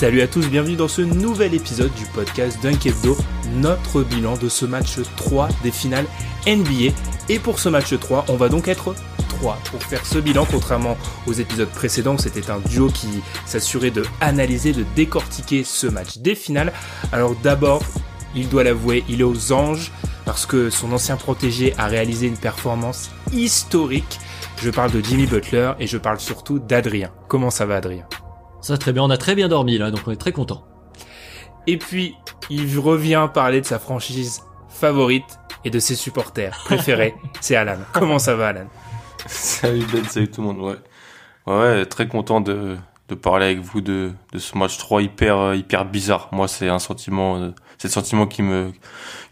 Salut à tous, bienvenue dans ce nouvel épisode du podcast Dunk notre bilan de ce match 3 des finales NBA. Et pour ce match 3, on va donc être 3 pour faire ce bilan, contrairement aux épisodes précédents c'était un duo qui s'assurait de analyser, de décortiquer ce match des finales. Alors d'abord, il doit l'avouer, il est aux anges parce que son ancien protégé a réalisé une performance historique. Je parle de Jimmy Butler et je parle surtout d'Adrien. Comment ça va Adrien? Ça très bien, on a très bien dormi là, donc on est très content. Et puis, il revient parler de sa franchise favorite et de ses supporters préférés. C'est Alan. Comment ça va, Alan? Salut Ben, salut tout le monde, ouais. Ouais, ouais, très content de, de parler avec vous de, de ce match 3 hyper, euh, hyper bizarre. Moi, c'est un sentiment, euh, c'est le sentiment qui me,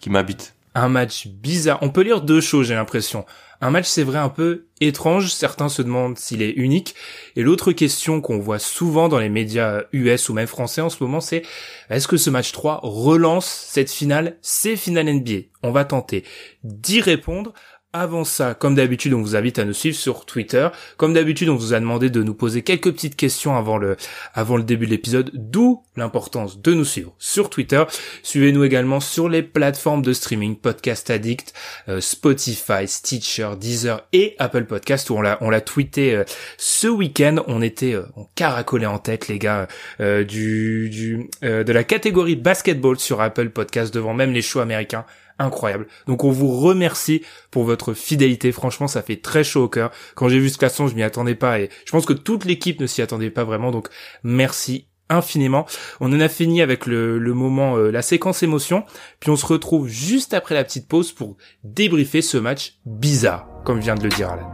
qui m'habite. Un match bizarre. On peut lire deux choses, j'ai l'impression. Un match, c'est vrai, un peu étrange. Certains se demandent s'il est unique. Et l'autre question qu'on voit souvent dans les médias US ou même français en ce moment, c'est est-ce que ce match 3 relance cette finale, ces finales NBA On va tenter d'y répondre. Avant ça, comme d'habitude, on vous invite à nous suivre sur Twitter. Comme d'habitude, on vous a demandé de nous poser quelques petites questions avant le, avant le début de l'épisode, d'où l'importance de nous suivre sur Twitter. Suivez-nous également sur les plateformes de streaming Podcast Addict, euh, Spotify, Stitcher, Deezer et Apple Podcast où on l'a, on l'a tweeté euh, ce week-end. On était, euh, on caracolait en tête, les gars, du, du, de la catégorie basketball sur Apple Podcast devant même les shows américains incroyable. Donc on vous remercie pour votre fidélité. Franchement, ça fait très chaud au cœur. Quand j'ai vu ce classement, je m'y attendais pas et je pense que toute l'équipe ne s'y attendait pas vraiment. Donc merci infiniment. On en a fini avec le, le moment, euh, la séquence émotion. Puis on se retrouve juste après la petite pause pour débriefer ce match bizarre, comme vient de le dire Alan.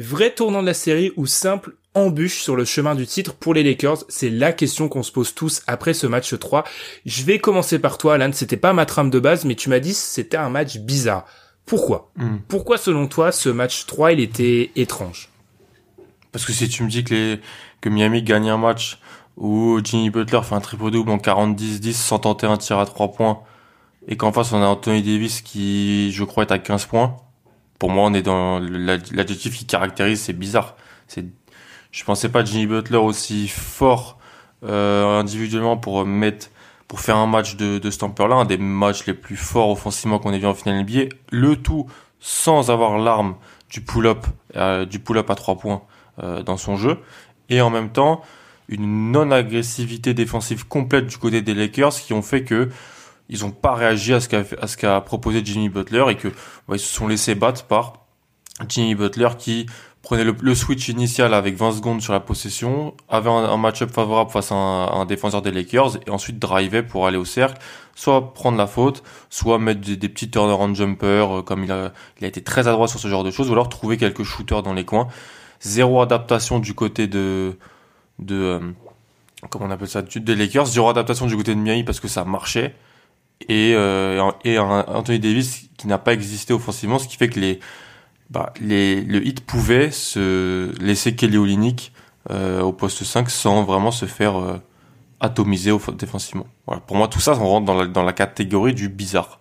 Vrai tournant de la série ou simple embûche sur le chemin du titre pour les Lakers C'est la question qu'on se pose tous après ce match 3. Je vais commencer par toi, Alan. C'était pas ma trame de base, mais tu m'as dit c'était un match bizarre. Pourquoi? Mm. Pourquoi, selon toi, ce match 3, il était étrange? Parce que si tu me dis que les, que Miami gagne un match où Jimmy Butler fait un triple double en 40-10-10 sans tenter un tir à 3 points et qu'en face on a Anthony Davis qui, je crois, est à 15 points. Pour moi, on est dans l'ad- l'adjectif qui caractérise, c'est bizarre. C'est, je pensais pas Jimmy Butler aussi fort euh, individuellement pour mettre, pour faire un match de, de cette ampleur-là, un des matchs les plus forts offensivement qu'on ait vu en finale NBA. Le tout sans avoir l'arme du pull-up, euh, du pull-up à 3 points euh, dans son jeu, et en même temps une non-agressivité défensive complète du côté des Lakers qui ont fait que ils ont pas réagi à ce qu'a ce qu'a proposé Jimmy Butler et que ouais, ils se sont laissés battre par Jimmy Butler qui prenait le, le switch initial avec 20 secondes sur la possession, avait un, un match-up favorable face à un, un défenseur des Lakers et ensuite drivait pour aller au cercle, soit prendre la faute, soit mettre des, des petits turnaround jumpers euh, comme il a, il a été très adroit sur ce genre de choses, ou alors trouver quelques shooters dans les coins. Zéro adaptation du côté de de euh, comment on appelle ça des Lakers, zéro adaptation du côté de Miami parce que ça marchait et euh, et un Anthony Davis qui n'a pas existé offensivement, ce qui fait que les bah, le hit pouvait se laisser Kelly Olynyk euh, au poste 5 sans vraiment se faire euh, atomiser au, défensivement. Pour moi, tout ça, on rentre dans la catégorie du bizarre.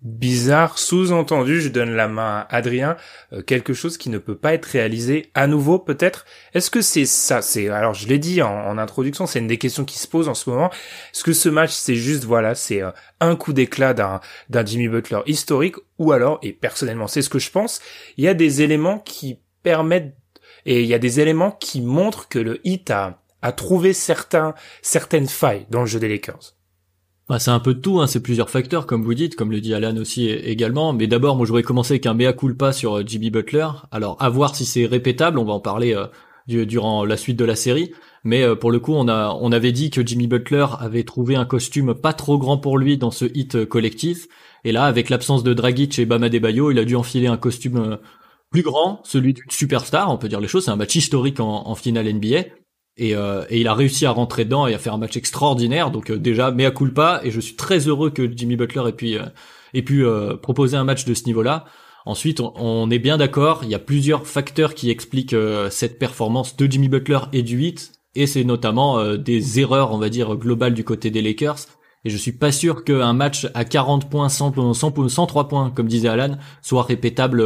Bizarre, sous-entendu, je donne la main à Adrien, euh, quelque chose qui ne peut pas être réalisé à nouveau peut-être? Est-ce que c'est ça? C'est alors je l'ai dit en, introduction, c'est une des questions qui se posent en ce moment. Est-ce que ce match c'est juste voilà, c'est euh, un coup d'éclat d'un d'un Jimmy Butler historique? Ou alors et personnellement c'est ce que je pense, il y a des éléments qui permettent et il y a des éléments qui montrent que le Heat a a trouvé certains certaines failles dans le jeu des Lakers. Bah, c'est un peu de tout, hein, c'est plusieurs facteurs, comme vous dites, comme le dit Alan aussi également. Mais d'abord, moi, je voudrais commencer avec un mea culpa sur euh, Jimmy Butler. Alors, à voir si c'est répétable, on va en parler euh, durant la suite de la série. Mais euh, pour le coup, on avait dit que Jimmy Butler avait trouvé un costume pas trop grand pour lui dans ce hit collectif. Et là, avec l'absence de Dragic et Bama Debayo, il a dû enfiler un costume plus grand, celui d'une superstar, on peut dire les choses. C'est un match historique en finale NBA. Euh, et, il a réussi à rentrer dedans et à faire un match extraordinaire. Donc euh, déjà, mea culpa, et je suis très heureux que Jimmy Butler ait pu, ait pu proposer un match de ce niveau-là. Ensuite, on, est bien d'accord, il y a plusieurs facteurs qui expliquent euh, cette performance de Jimmy Butler et du 8, et c'est notamment des erreurs, on va dire, globales du côté des Lakers. Et je suis pas sûr qu'un match à 40 points, 100, 100, 103 points, comme disait Alan, soit répétable,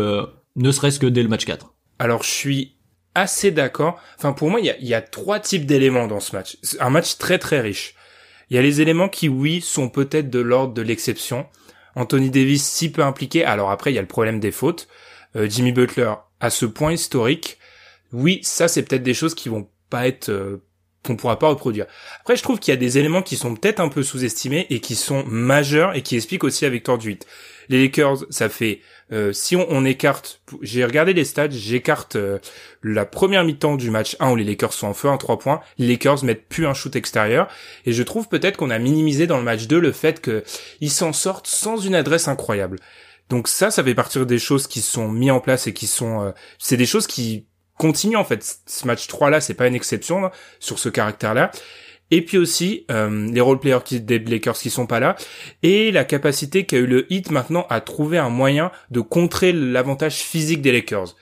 ne serait-ce que dès le match 4. Alors je suis assez d'accord. Enfin, pour moi, il y a, y a, trois types d'éléments dans ce match. Un match très très riche. Il y a les éléments qui, oui, sont peut-être de l'ordre de l'exception. Anthony Davis si peu impliqué. Alors après, il y a le problème des fautes. Euh, Jimmy Butler à ce point historique. Oui, ça c'est peut-être des choses qui vont pas être euh, qu'on pourra pas reproduire. Après, je trouve qu'il y a des éléments qui sont peut-être un peu sous-estimés et qui sont majeurs et qui expliquent aussi la victoire du 8. Les Lakers, ça fait euh, si on, écarte, j'ai regardé les stats, j'écarte euh, la première mi-temps du match 1 où les Lakers sont en feu, un 3 points, les Lakers mettent plus un shoot extérieur, et je trouve peut-être qu'on a minimisé dans le match 2 le fait qu'ils s'en sortent sans une adresse incroyable. Donc ça, ça fait partir des choses qui sont mises en place et qui sont, euh, c'est des choses qui continuent en fait. Ce match 3 là, c'est pas une exception sur ce caractère là et puis aussi euh, les role players qui, des Lakers qui sont pas là, et la capacité qu'a eu le Heat maintenant à trouver un moyen de contrer l'avantage physique des Lakers.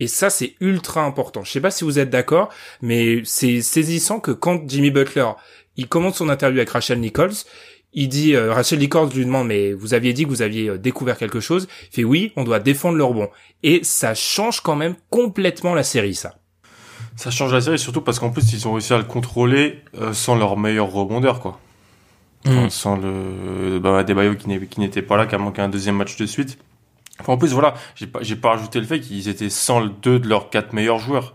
Et ça, c'est ultra important. Je sais pas si vous êtes d'accord, mais c'est saisissant que quand Jimmy Butler, il commence son interview avec Rachel Nichols, il dit, euh, Rachel Nichols lui demande, mais vous aviez dit que vous aviez euh, découvert quelque chose? Il fait oui, on doit défendre le rebond. Et ça change quand même complètement la série, ça. Ça change la série surtout parce qu'en plus ils ont réussi à le contrôler euh, sans leur meilleur rebondeur quoi. Mm. sans le bah, qui n'était pas là, qui a manqué un deuxième match de suite. en plus voilà, j'ai pas rajouté le fait qu'ils étaient sans deux de leurs quatre meilleurs joueurs.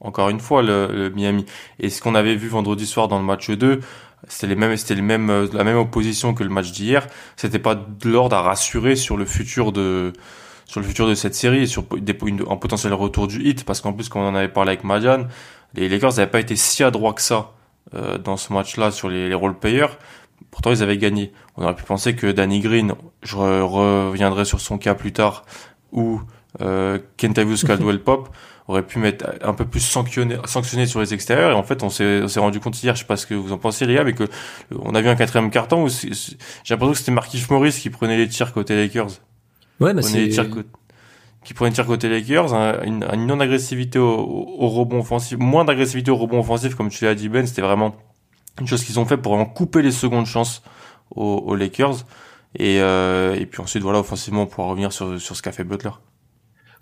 Encore une fois le, Miami. Et ce qu'on avait vu vendredi soir dans le match 2, c'était les mêmes c'était les mêmes euh, la même opposition que le match d'hier. C'était pas de l'ordre à rassurer sur le futur de sur le futur de cette série et sur des, un potentiel retour du hit parce qu'en plus quand on en avait parlé avec Madian, les Lakers n'avaient pas été si adroits que ça euh, dans ce match-là sur les, les role players. Pourtant ils avaient gagné. On aurait pu penser que Danny Green, je reviendrai sur son cas plus tard, ou euh, Kentavious Caldwell Pop aurait pu mettre un peu plus sanctionné, sanctionné sur les extérieurs et en fait on s'est on s'est rendu compte hier je sais pas ce que vous en pensez les gars mais que on a vu un quatrième carton où j'ai l'impression que c'était Markif Morris qui prenait les tirs côté Lakers Ouais, bah c'est qui prenait tir côté Lakers, une, une non-agressivité au, au, rebond offensif, moins d'agressivité au rebond offensif, comme tu l'as dit Ben, c'était vraiment une chose qu'ils ont fait pour vraiment couper les secondes chances aux, aux Lakers. Et, euh, et puis ensuite, voilà, offensivement, pour revenir sur, sur ce qu'a fait Butler.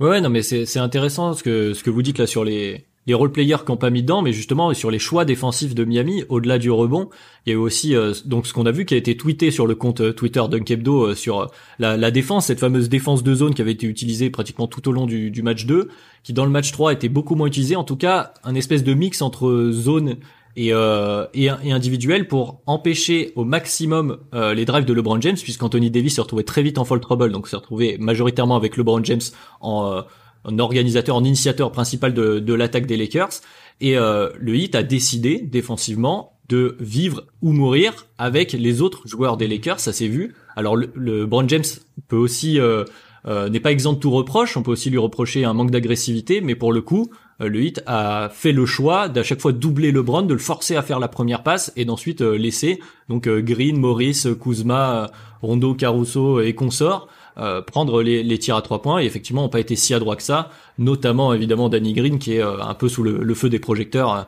Ouais, ouais, non, mais c'est intéressant ce que, ce que vous dites là sur les, les role-players qui n'ont pas mis dedans, mais justement sur les choix défensifs de Miami, au-delà du rebond, il y a eu aussi euh, donc ce qu'on a vu qui a été tweeté sur le compte euh, Twitter d'Unkebdo euh, sur la, la, défense, cette fameuse défense de zone qui avait été utilisée pratiquement tout au long du, match 2, qui dans le match 3 était beaucoup moins utilisée, en tout cas un espèce de mix entre zone et, euh, individuel pour empêcher au maximum les drives de LeBron James, puisqu'Anthony Davis se retrouvait très vite en fall trouble, donc se retrouvait majoritairement avec LeBron James en un organisateur, un initiateur principal de, de l'attaque des Lakers. Et euh, le Heat a décidé défensivement de vivre ou mourir avec les autres joueurs des Lakers, ça s'est vu. Alors le, le James peut aussi euh, euh, n'est pas exempt de tout reproche, on peut aussi lui reprocher un manque d'agressivité, mais pour le coup, euh, le Heat a fait le choix d'à chaque fois doubler LeBron, de le forcer à faire la première passe et d'ensuite euh, laisser donc Green, Morris, Kuzma, Rondo, Caruso et consorts euh, prendre les, les, tirs à trois points et effectivement n'ont pas été si adroits que ça, notamment évidemment Danny Green qui est euh, un peu sous le, feu des projecteurs euh,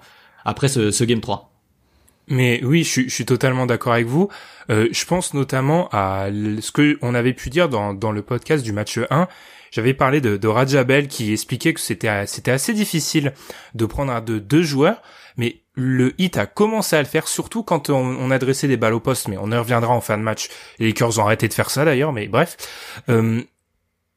après ce, ce, Game 3. Mais oui, je, je suis totalement d'accord avec vous. je pense notamment à ce que on avait pu dire dans, dans le podcast du match 1. J'avais parlé de, de Rajabel qui expliquait que c'était c'était assez difficile de prendre de deux joueurs, mais le hit a commencé à le faire, surtout quand on, adressait des balles au poste, mais on y reviendra en fin de match. Les Lakers ont arrêté de faire ça d'ailleurs, mais bref. Euh,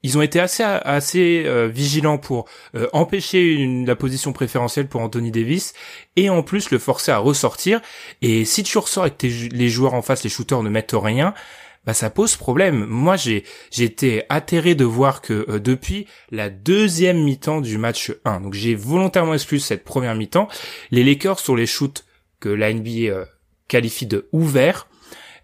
ils ont été assez assez euh, vigilants pour euh, empêcher la position préférentielle pour Anthony Davis et en plus le forcer à ressortir. Et si tu ressors et les joueurs en face, les shooters ne mettent rien, bah ça pose problème. Moi j'ai été atterré de voir que euh, depuis la deuxième mi-temps du match 1, donc j'ai volontairement exclu cette première mi-temps, les Lakers sur les shoots que la NBA qualifie de ouverts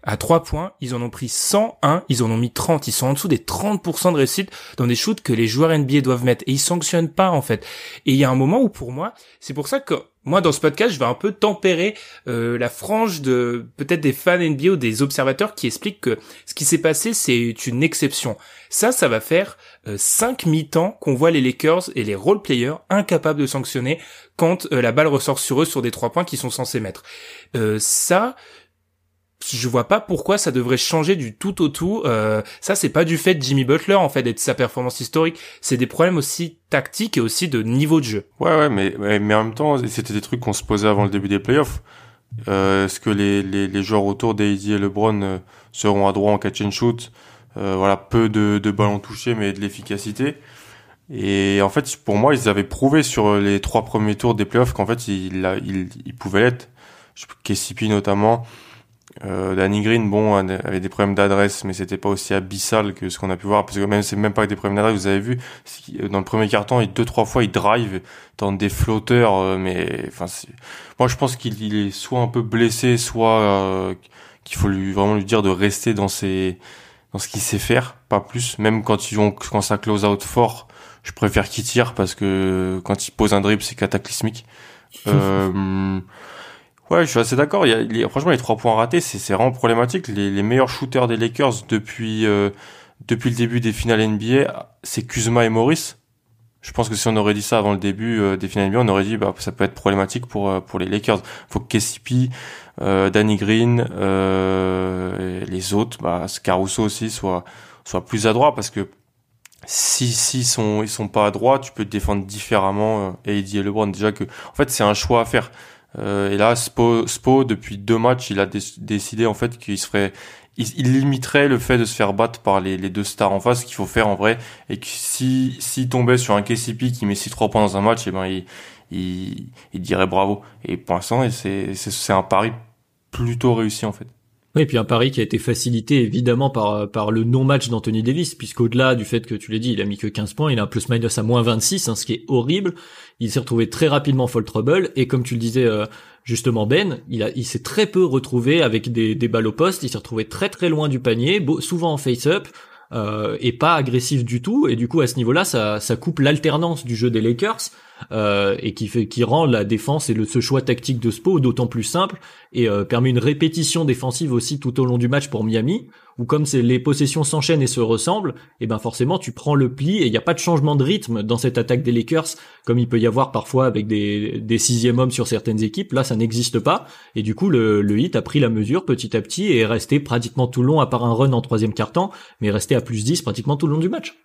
à 3 points, ils en ont pris 101, ils en ont mis 30, ils sont en dessous des 30% de réussite dans des shoots que les joueurs NBA doivent mettre et ils sanctionnent pas en fait. Et il y a un moment où pour moi, c'est pour ça que moi dans ce podcast, je vais un peu tempérer euh, la frange de peut-être des fans NBA ou des observateurs qui expliquent que ce qui s'est passé c'est une exception. Ça, ça va faire euh, 5 mi-temps qu'on voit les Lakers et les role players incapables de sanctionner quand euh, la balle ressort sur eux sur des trois points qu'ils sont censés mettre. Euh, ça, je vois pas pourquoi ça devrait changer du tout au tout. Euh, ça, c'est pas du fait de Jimmy Butler en fait, d'être sa performance historique. C'est des problèmes aussi tactiques et aussi de niveau de jeu. Ouais, ouais, mais mais en même temps, c'était des trucs qu'on se posait avant le début des playoffs. Euh, Est-ce que les, les, les joueurs autour d'AD et LeBron euh, seront à droit en catch and shoot? Euh, Voilà, peu de, de ballons touchés, mais de l'efficacité. Et en fait, pour moi, ils avaient prouvé sur les trois premiers tours des playoffs qu'en fait, ils, ils, ils pouvaient l'être. KCP notamment. Euh, Danny Green, bon, avait des problèmes d'adresse, mais c'était pas aussi abyssal que ce qu'on a pu voir, parce que même c'est même pas que des problèmes d'adresse. Vous avez vu, dans le premier carton, il deux trois fois il drive, tente des flotteurs, euh, mais enfin, moi je pense qu'il est soit un peu blessé, soit euh, qu'il faut lui vraiment lui dire de rester dans ses dans ce qu'il sait faire, pas plus. Même quand ils vont quand ça close out fort, je préfère qu'il tire parce que quand il pose un dribble, c'est cataclysmique. euh, Ouais, je suis assez d'accord. Il y a, franchement, les trois points ratés, c'est vraiment problématique. Les, les, meilleurs shooters des Lakers depuis euh, depuis le début des finales NBA, c'est Kuzma et Morris. Je pense que si on aurait dit ça avant le début euh, des finales NBA, on aurait dit bah ça peut être problématique pour euh, pour les Lakers. Faut que KCP, euh, Danny Green, les autres, bah Caruso aussi soit soit plus adroit parce que si si sont ils sont pas adroits, tu peux te défendre différemment. et AD et LeBron déjà que en fait c'est un choix à faire euh, et là, Spo, Spo, depuis deux matchs, il a décidé en fait qu'il se ferait, il, limiterait le fait de se faire battre par les, deux stars en face, qu'il faut faire en vrai, et que si s'il tombait sur un KCP qui met 6-3 points dans un match, et eh ben il, il, il dirait bravo. Et pour l'instant, c'est un pari plutôt réussi en fait. Oui, et puis un pari qui a été facilité évidemment par par le non-match d'Anthony Davis, puisqu'au-delà du fait que tu l'as dit, il a mis que 15 points, il a un plus-minus à moins 26, hein, ce qui est horrible. Il s'est retrouvé très rapidement fall trouble, et comme tu le disais euh, justement Ben, il il s'est très peu retrouvé avec des, des balles au poste, il s'est retrouvé très très loin du panier, souvent en face-up, euh, et pas agressif du tout, et du coup à ce niveau-là, ça, ça coupe l'alternance du jeu des Lakers euh, et qui fait qui rend la défense et le, ce choix tactique de Spo d'autant plus simple et euh, permet une répétition défensive aussi tout au long du match pour Miami où comme les possessions s'enchaînent et se ressemblent et ben forcément tu prends le pli et il n'y a pas de changement de rythme dans cette attaque des Lakers comme il peut y avoir parfois avec des, des sixième hommes sur certaines équipes. Là ça n'existe pas. Et du coup le, le hit a pris la mesure petit à petit et est resté pratiquement tout long à part un run en troisième quart-temps mais resté à plus 10 pratiquement tout le long du match.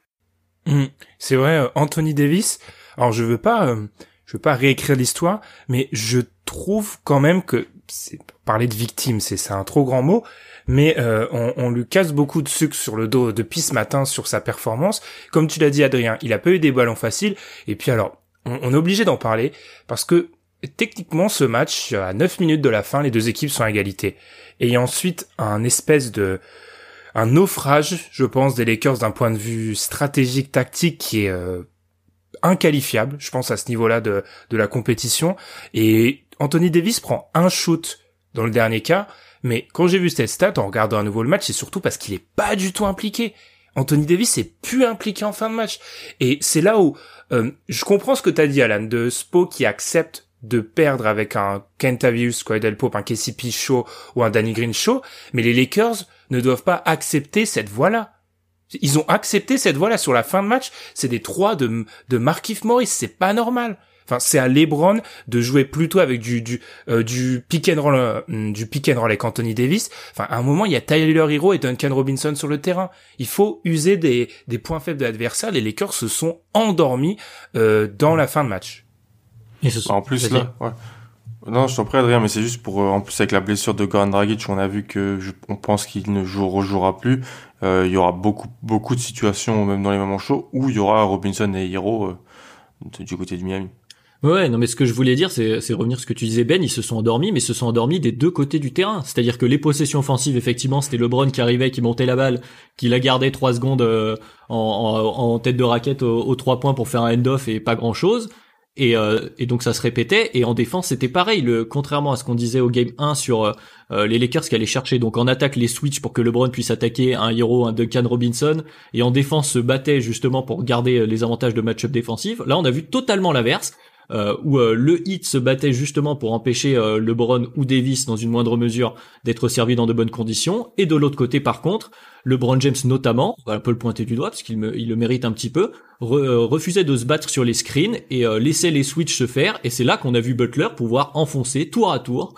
Mmh. c'est vrai euh, Anthony Davis alors je veux pas, euh, je veux pas réécrire l'histoire, mais je trouve quand même que parler de victime, c'est un trop grand mot, mais euh, on, lui casse beaucoup de sucre sur le dos depuis ce matin sur sa performance. Comme tu l'as dit, Adrien, il a pas eu des ballons faciles. Et puis alors, on, on est obligé d'en parler parce que techniquement, ce match, à 9 minutes de la fin, les deux équipes sont à égalité. Et il y a ensuite un espèce de un naufrage, je pense, des Lakers d'un point de vue stratégique, tactique, qui est euh, inqualifiable, je pense, à ce niveau-là de, de la compétition. Et Anthony Davis prend un shoot dans le dernier cas, mais quand j'ai vu cette stat, en regardant à nouveau le match, c'est surtout parce qu'il est pas du tout impliqué. Anthony Davis est plus impliqué en fin de match. Et c'est là où euh, je comprends ce que t'as dit, Alan, de Spo qui accepte de perdre avec un Kentavius, Del Pope, un KCP show ou un Danny Green show, mais les Lakers ne doivent pas accepter cette voie-là. Ils ont accepté cette voie-là sur la fin de match. C'est des trois de, de Markif Morris. C'est pas normal. Enfin, c'est à LeBron de jouer plutôt avec du du euh, du pick and roll, euh, du pick and roll avec Anthony Davis. Enfin, à un moment, il y a Tyler Hero et Duncan Robinson sur le terrain. Il faut user des des points faibles de l'adversaire. Les Lakers se sont endormis euh, dans la fin de match. Et ce En plus là, ouais. Non, je t'en prie Adrien, mais c'est juste pour en plus avec la blessure de Goran Dragic, on a vu que on pense qu'il ne joue, rejouera plus. il y aura beaucoup beaucoup de situations même dans les moments chauds où il y aura Robinson et Hero du côté du Miami. Ouais, non, mais ce que je voulais dire, c'est, revenir à ce que tu disais, Ben, ils se sont endormis, mais se sont endormis des deux côtés du terrain. C'est-à-dire que les possessions offensives, effectivement, c'était LeBron qui arrivait, qui montait la balle, qui la gardait trois secondes euh, en, tête de raquette aux, trois points pour faire un end-off et pas grand-chose. Et, euh, et, donc ça se répétait. Et en défense, c'était pareil. Le, contrairement à ce qu'on disait au game 1 sur euh, les Lakers qui allaient chercher donc en attaque les switches pour que LeBron puisse attaquer un héros, un Duncan Robinson, et en défense se battait justement pour garder les avantages de match-up défensif. Là, on a vu totalement l'inverse euh, où euh, le hit se battait justement pour empêcher euh, LeBron ou Davis dans une moindre mesure d'être servi dans de bonnes conditions. Et de l'autre côté, par contre, LeBron James notamment, on va un peu le pointer du doigt parce qu'il il le mérite un petit peu, refusait de se battre sur les screens et laissait les switches se faire. Et c'est là qu'on a vu Butler pouvoir enfoncer tour à tour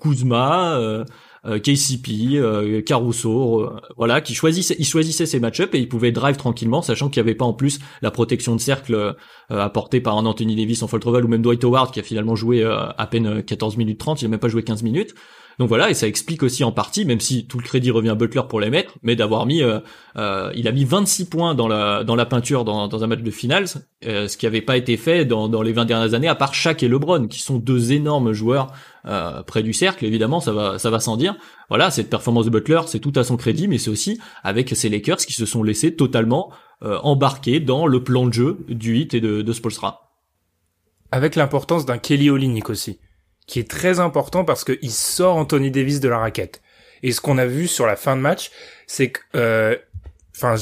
Kuzma, euh, KCP, euh, Caruso, euh, voilà, qui choisissait, il choisissait ses match-ups et il pouvait drive tranquillement, sachant qu'il n'y avait pas en plus la protection de cercle apportée par un Anthony Davis en fall trouble ou même Dwight Howard qui a finalement joué à peine 14 minutes 30, il n'a même pas joué 15 minutes. Donc voilà, et ça explique aussi en partie, même si tout le crédit revient à Butler pour les mettre, mais d'avoir mis, euh, euh, il a mis 26 points dans la dans la peinture dans, dans un match de finale, euh, ce qui n'avait pas été fait dans, les 20 dernières années, à part Shaq et LeBron, qui sont deux énormes joueurs près du cercle. Évidemment, ça va ça va sans dire. Voilà, cette performance de Butler, c'est tout à son crédit, mais c'est aussi avec ces Lakers qui se sont laissés totalement embarquer dans le plan de jeu du hit et de, de Spolstra. Avec l'importance d'un Kelly Olynyk aussi qui est très important parce qu'il sort Anthony Davis de la raquette. Et ce qu'on a vu sur la fin de match, c'est que, euh, enfin,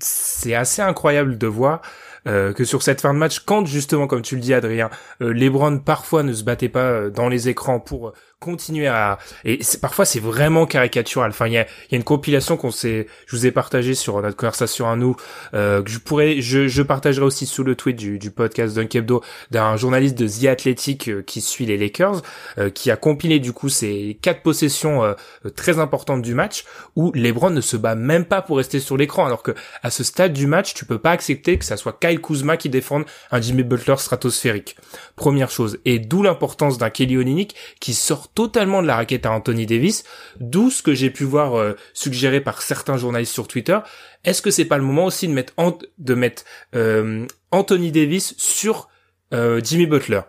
c'est assez incroyable de voir euh, que sur cette fin de match, quand justement, comme tu le dis, Adrien, euh, LeBron parfois ne se battait pas euh, dans les écrans pour continuer à et parfois c'est vraiment caricatural. Enfin il y a, y a une compilation qu'on s'est je vous ai partagé sur notre conversation à nous euh, que je pourrais je, je partagerai aussi sous le tweet du, du podcast Dunkebdo d'un journaliste de The Athletic euh, qui suit les Lakers euh, qui a compilé du coup ces quatre possessions euh, très importantes du match où LeBron ne se bat même pas pour rester sur l'écran alors que à ce stade du match tu peux pas accepter que ça soit Kyle Kuzma qui défende un Jimmy Butler stratosphérique. Première chose et d'où l'importance d'un Kelly Olynyk qui sort totalement de la raquette à Anthony Davis, d'où ce que j'ai pu voir euh, suggéré par certains journalistes sur Twitter. Est-ce que c'est pas le moment aussi de mettre de mettre euh, Anthony Davis sur euh, Jimmy Butler?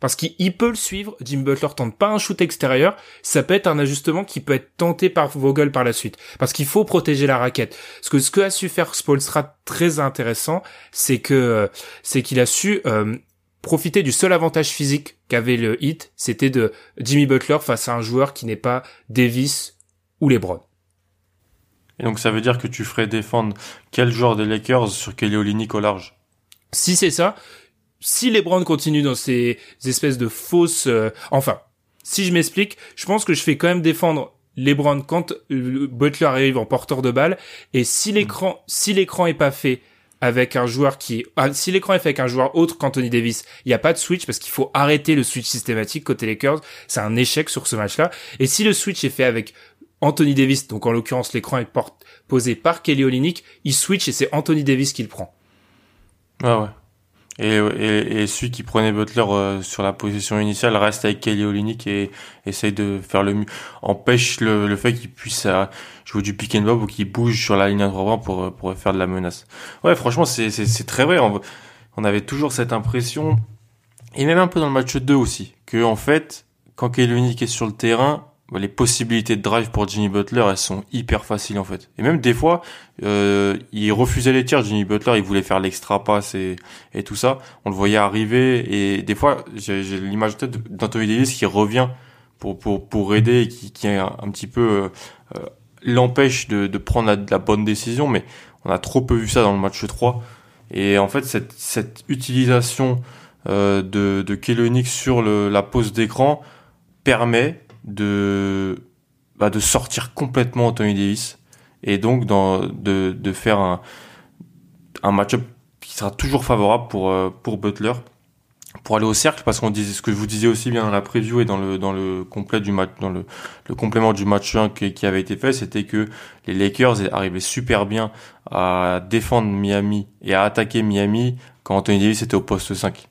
Parce qu'il peut le suivre. Jimmy Butler tente pas un shoot extérieur. Ça peut être un ajustement qui peut être tenté par Vogel par la suite. Parce qu'il faut protéger la raquette. Ce que, ce que a su faire Spolstra très intéressant, c'est que, c'est qu'il a su, profiter du seul avantage physique qu'avait le hit, c'était de Jimmy Butler face à un joueur qui n'est pas Davis ou LeBron. Et donc ça veut dire que tu ferais défendre quel joueur des Lakers sur Kelly Olynyk au large? Si c'est ça, si LeBron continue dans ces espèces de fausses... Euh, enfin, si je m'explique, je pense que je fais quand même défendre LeBron quand euh, Butler arrive en porteur de balle, et si l'écran si l'écran est pas fait avec un joueur qui ah, si l'écran est fait avec un joueur autre qu'Anthony Davis, il n'y a pas de switch parce qu'il faut arrêter le switch systématique côté Lakers, c'est un échec sur ce match-là. Et si le switch est fait avec Anthony Davis, donc en l'occurrence l'écran est posé par Kelly Olynyk, il switch et c'est Anthony Davis qui le prend. Ah ouais. Et, et, et, celui qui prenait Butler euh, sur la position initiale reste avec Kelly Olynyk et essaye de faire le mieux. Empêche le, le fait qu'il puisse euh, jouer du pick and pop ou qu'il bouge sur la ligne à trois pour, euh, pour faire de la menace. Ouais, franchement, c'est, c'est, c'est très vrai. On, on, avait toujours cette impression, et même un peu dans le match 2 aussi, que en fait, quand Kelly Olynyk est sur le terrain, les possibilités de drive pour Jimmy Butler, elles sont hyper faciles en fait. Et même des fois, euh, il refusait les tirs. Jimmy Butler, il voulait faire l'extra pass et, et tout ça. On le voyait arriver et des fois, j'ai l'image peut-être d'Anthony Davis qui revient pour pour pour aider et qui, qui un, un petit peu euh, l'empêche de, de prendre la, bonne décision. Mais on a trop peu vu ça dans le match 3. Et en fait, cette cette utilisation euh, de de Kelly sur le, la pose d'écran permet de bah, de sortir complètement Anthony Davis et donc de, de faire un, un match-up qui sera toujours favorable pour euh, pour Butler pour aller au cercle parce qu'on disait ce que je vous disais aussi bien dans la preview et dans le dans le complet du match dans le, le complément du match 1 qui, qui avait été fait c'était que les Lakers arrivaient super bien à défendre Miami et à attaquer Miami quand Anthony Davis était au poste 5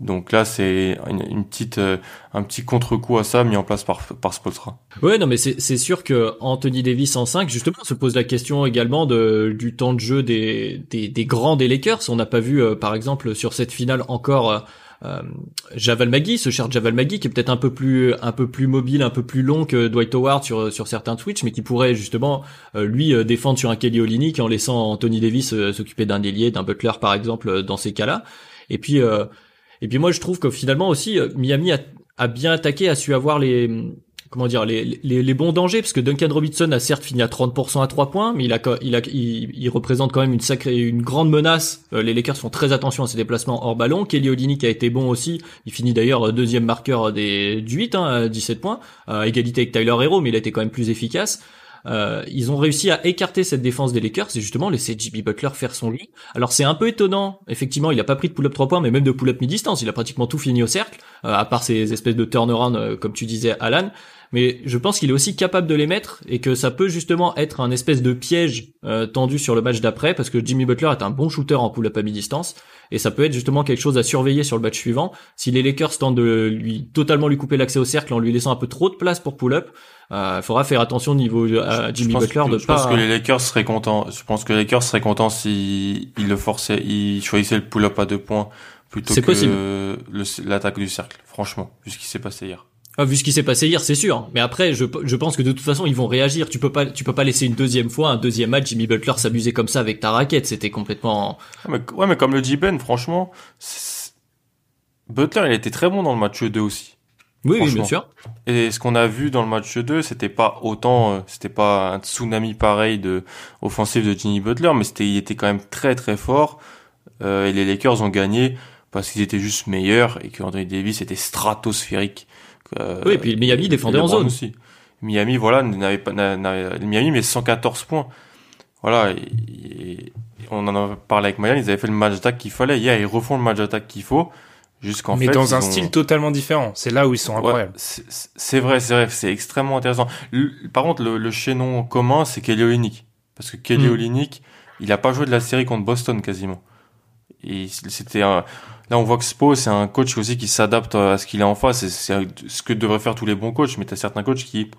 Donc là, c'est une, petite, euh, un petit contre-coup à ça mis en place par, par Spolstra. Ouais, non, mais c'est sûr que Anthony Davis en 5, justement, se pose la question également de, du temps de jeu des, des, des grands des Lakers. On n'a pas vu, euh, par exemple, sur cette finale encore euh, euh, Javal Magui, ce cher Javal Magui, qui est peut-être un peu plus, un peu plus mobile, un peu plus long que Dwight Howard sur, sur certains Twitch, mais qui pourrait justement lui défendre sur un Kelly Olynyk en laissant Anthony Davis s'occuper d'un ailier, d'un Butler par exemple, dans ces cas-là. Et puis et puis moi, je trouve que finalement aussi, euh, Miami a, bien attaqué, a su avoir les comment dire les, les, bons dangers parce que Duncan Robinson a certes fini à 30% à 3 points mais il a il a il, représente quand même une sacrée une grande menace. Euh, les Lakers font très attention à ses déplacements hors ballon. Kelly Olynyk a été bon aussi. Il finit d'ailleurs deuxième marqueur des du 8 hein, à 17 points. À égalité avec Tyler Hero mais il a été quand même plus efficace euh, ils ont réussi à écarter cette défense des Lakers et justement laisser Jimmy Butler faire son lit. Alors c'est un peu étonnant, effectivement, il a pas pris de pull-up 3 points, mais même de pull-up mi-distance, il a pratiquement tout fini au cercle, euh, à part ces espèces de turnaround, euh, comme tu disais, Alan. Mais je pense qu'il est aussi capable de les mettre et que ça peut justement être un espèce de piège tendu sur le match d'après parce que Jimmy Butler est un bon shooter en pull-up à mi-distance et ça peut être justement quelque chose à surveiller sur le match suivant. Si les Lakers tentent de lui totalement lui couper l'accès au cercle en lui laissant un peu trop de place pour pull-up, il euh, faudra faire attention au niveau de Jimmy Butler de je pas. Je pense que les Lakers seraient contents. Je pense que les Lakers seraient contents si ils le forçaient, ils choisissaient le pull-up à deux points plutôt que l'attaque du cercle. Franchement, vu ce qui s'est passé hier. Vu ce qui s'est passé hier, c'est sûr. Mais après, je, je pense que de toute façon, ils vont réagir. Tu peux pas, tu peux pas laisser une deuxième fois, un deuxième match, Jimmy Butler s'amuser comme ça avec ta raquette. C'était complètement. Ouais mais, ouais, mais comme le dit Ben, franchement, Butler, il était très bon dans le match 2 aussi. Oui, oui, bien sûr. Et ce qu'on a vu dans le match 2, c'était pas autant, euh, c'était pas un tsunami pareil de offensif de Jimmy Butler, mais c'était, il était quand même très très fort. Euh, et les Lakers ont gagné parce qu'ils étaient juste meilleurs et que Anthony Davis était stratosphérique. Euh, oui, et puis Miami défendait en zone aussi. Miami, voilà, n'avait pas, n'avait, Miami mais 114 points. Voilà, et, on en a parlé avec Miami, ils avaient fait le match d'attaque qu'il fallait. Hier, ils refont le match d'attaque qu'il faut. Jusqu'en Mais dans un style totalement différent. C'est là où ils sont incroyables. c'est vrai, c'est vrai, c'est extrêmement intéressant. par contre, le, le chaînon commun, c'est Kelly Olynyk. Parce que Kelly mm. il a pas joué de la série contre Boston quasiment. Et c'était un... Là, on voit que Spo, c'est un coach aussi qui s'adapte à ce qu'il a en face. C'est ce que devraient faire tous les bons coachs. Mais t'as certains coachs qui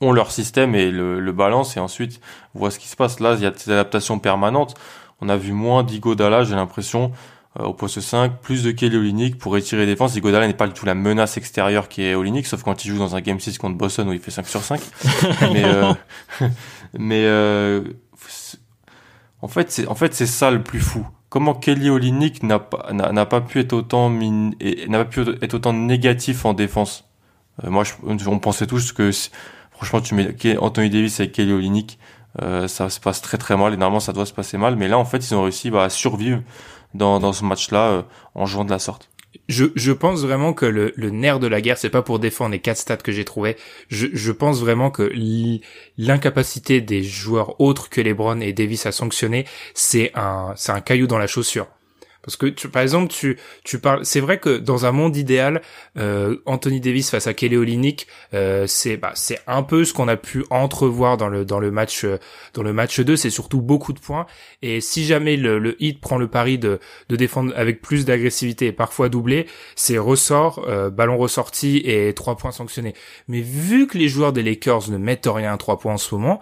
ont leur système et le, le balance et ensuite voient ce qui se passe. Là, il y a des adaptations permanentes. On a vu moins d'Igodala, j'ai l'impression. Euh, au poste 5, plus de Kelly Olynyk pour étirer défense. Iguodala n'est pas du tout la menace extérieure qui est Olynyk, sauf quand il joue dans un Game 6 contre Boston où il fait 5 sur 5. mais euh, mais euh, en fait, c'est en fait c'est ça le plus fou. Comment Kelly Olynyk n'a pas n'a pas pu être autant n'a pas pu être autant négatif en défense. moi, je, on pensait tous que franchement, tu mets Anthony Davis avec Kelly Olynyk, ça se passe très très mal et normalement ça doit se passer mal. Mais là, en fait, ils ont réussi bah, à survivre dans, dans ce match-là euh, en jouant de la sorte. Je, je pense vraiment que le, le nerf de la guerre, c'est pas pour défendre les quatre stats que j'ai trouvé. Je, je pense vraiment que l'incapacité des joueurs autres que LeBron et Davis à sanctionner, c'est un, c'est un caillou dans la chaussure. Parce que par exemple, tu parles. C'est vrai que dans un monde idéal, euh, Anthony Davis face à Kelly Olynyk, euh, c'est bah c'est un peu ce qu'on a pu entrevoir dans le match euh, dans le match 2. C'est surtout beaucoup de points. Et si jamais le, le hit prend le pari de défendre avec plus d'agressivité et parfois doublé, c'est ressort, euh, ballon ressorti et trois points sanctionnés. Mais vu que les joueurs des Lakers ne mettent rien à trois points en ce moment,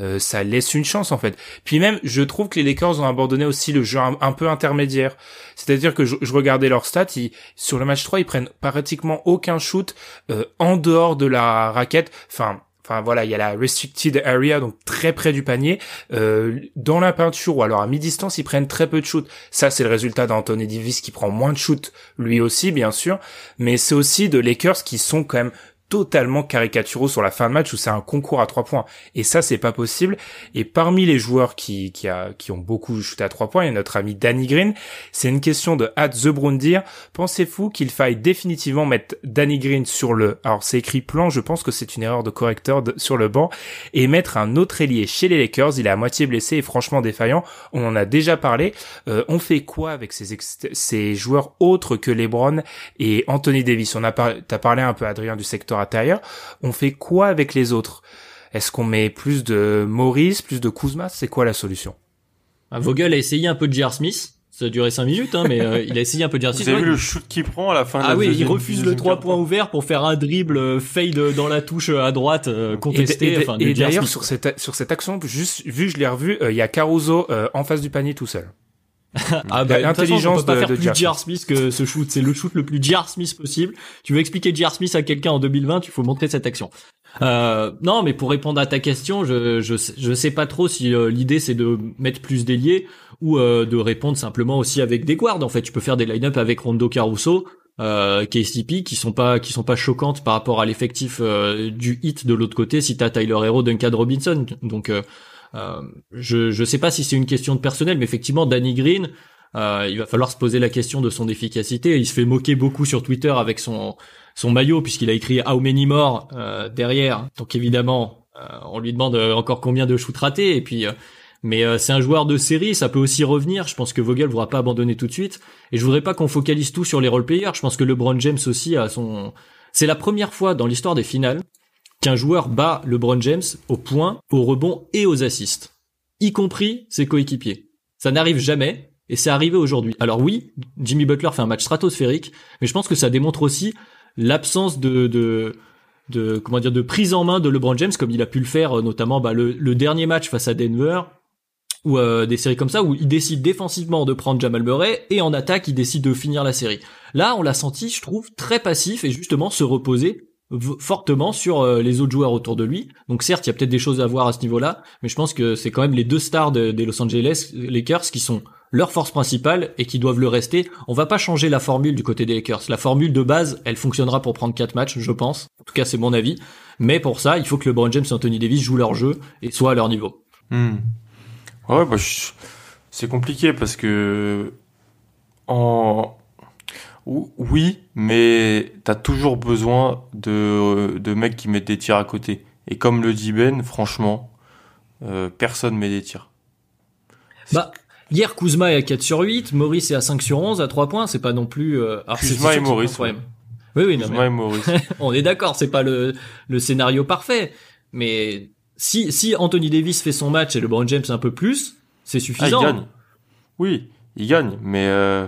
euh, ça laisse une chance en fait. Puis même, je trouve que les Lakers ont abandonné aussi le jeu un, peu intermédiaire. C'est-à-dire que je, regardais leurs stats, ils, sur le match 3, ils prennent pratiquement aucun shoot euh, en dehors de la raquette. Enfin, Enfin voilà, il y a la restricted area, donc très près du panier. Euh, dans la peinture ou alors à mi-distance, ils prennent très peu de shoot. Ça, c'est le résultat d'Anthony Davis qui prend moins de shoot, lui aussi, bien sûr. Mais c'est aussi de Lakers qui sont quand même totalement caricaturaux sur la fin de match où c'est un concours à trois points. Et ça, c'est pas possible. Et parmi les joueurs qui, qui, a, qui ont beaucoup shooté à trois points, il y a notre ami Danny Green. C'est une question de At The Brundir. Pensez-vous qu'il faille définitivement mettre Danny Green sur le, alors c'est écrit plan, je pense que c'est une erreur de correcteur sur le banc, et mettre un autre ailier chez les Lakers. Il est à moitié blessé et franchement défaillant. On en a déjà parlé. Euh, on fait quoi avec ces, ces joueurs autres que LeBron et Anthony Davis? On a t'as parlé un peu, Adrien, du secteur intérieur, on fait quoi avec les autres? Est-ce qu'on met plus de Maurice, plus de Kuzma? C'est quoi la solution? Ah, Vogel a essayé un peu de J.R. Smith. Ça a duré 5 minutes, hein, mais euh, il a essayé un peu de Vous avez vu le shoot qu'il prend à la fin de Ah la oui, il refuse le deuxième 3 quart-temps points ouvert pour faire un dribble euh, fade dans la touche à droite euh, Et, contesté. et- J.R. d'ailleurs Smith, sur cette sur cette action, juste vu je l'ai revu, euh, il y a Caruso euh, en face du panier tout seul. Ah bah, l'intelligence de- faire de plus J.R. J.R. Smith que ce shoot. C'est le shoot le plus J.R. Smith possible. Tu veux expliquer J.R. Smith à quelqu'un en 2020, il faut montrer cette action. Euh, non, mais pour répondre à ta question, je je sais, je sais pas trop si euh, l'idée c'est de mettre plus d'ailiers ou euh, de répondre simplement aussi avec des guards. En fait, tu peux faire des line-up avec Rondo Caruso, euh, KCP qui sont pas qui sont pas choquantes par rapport à l'effectif euh, du hit de l'autre côté. Si t'as Tyler Hero, Duncan Robinson, donc euh, je je sais pas si c'est une question de personnel, mais effectivement Danny Green. Euh, il va falloir se poser la question de son efficacité. Il se fait moquer beaucoup sur Twitter avec son son maillot puisqu'il a écrit How many more euh, derrière. Donc évidemment, euh, on lui demande euh, encore combien de shoots ratés. Et puis, euh, mais euh, c'est un joueur de série, ça peut aussi revenir. Je pense que Vogel ne voudra pas abandonner tout de suite. Et je voudrais pas qu'on focalise tout sur les role players. Je pense que LeBron James aussi a son. C'est la première fois dans l'histoire des finales qu'un joueur bat LeBron James au point, au rebond et aux assists, y compris ses coéquipiers. Ça n'arrive jamais. Et c'est arrivé aujourd'hui. Alors oui, Jimmy Butler fait un match stratosphérique, mais je pense que ça démontre aussi l'absence de, de, de, comment dire, de prise en main de LeBron James, comme il a pu le faire, euh, notamment bah, le, dernier match face à Denver, ou euh, des séries comme ça, où il décide défensivement de prendre Jamal Murray, et en attaque, il décide de finir la série. Là, on l'a senti, je trouve, très passif, et justement se reposer fortement sur euh, les autres joueurs autour de lui. Donc certes, il y a peut-être des choses à voir à ce niveau-là, mais je pense que c'est quand même les deux stars de- des Los Angeles Lakers qui sont leur force principale et qui doivent le rester. On va pas changer la formule du côté des Lakers. La formule de base, elle fonctionnera pour prendre quatre matchs, je pense. En tout cas, c'est mon avis. Mais pour ça, il faut que LeBron James et Anthony Davis jouent leur jeu et soient à leur niveau. Hmm. Ouais, bah, c'est compliqué parce que en oui, mais t'as toujours besoin de de mecs qui mettent des tirs à côté. Et comme le dit Ben, franchement, euh, personne met des tirs. Bah, hier, Kuzma est à 4 sur 8, Maurice est à 5 sur 11, à 3 points, c'est pas non plus... euh, alors, Kuzma et Maurice. Oui, oui, non, Kuzma mais et Maurice. on est d'accord, c'est pas le, le scénario parfait. Mais si, si Anthony Davis fait son match et LeBron James un peu plus, c'est Ah, il suffisant. gagne. Oui, il gagne, mais euh,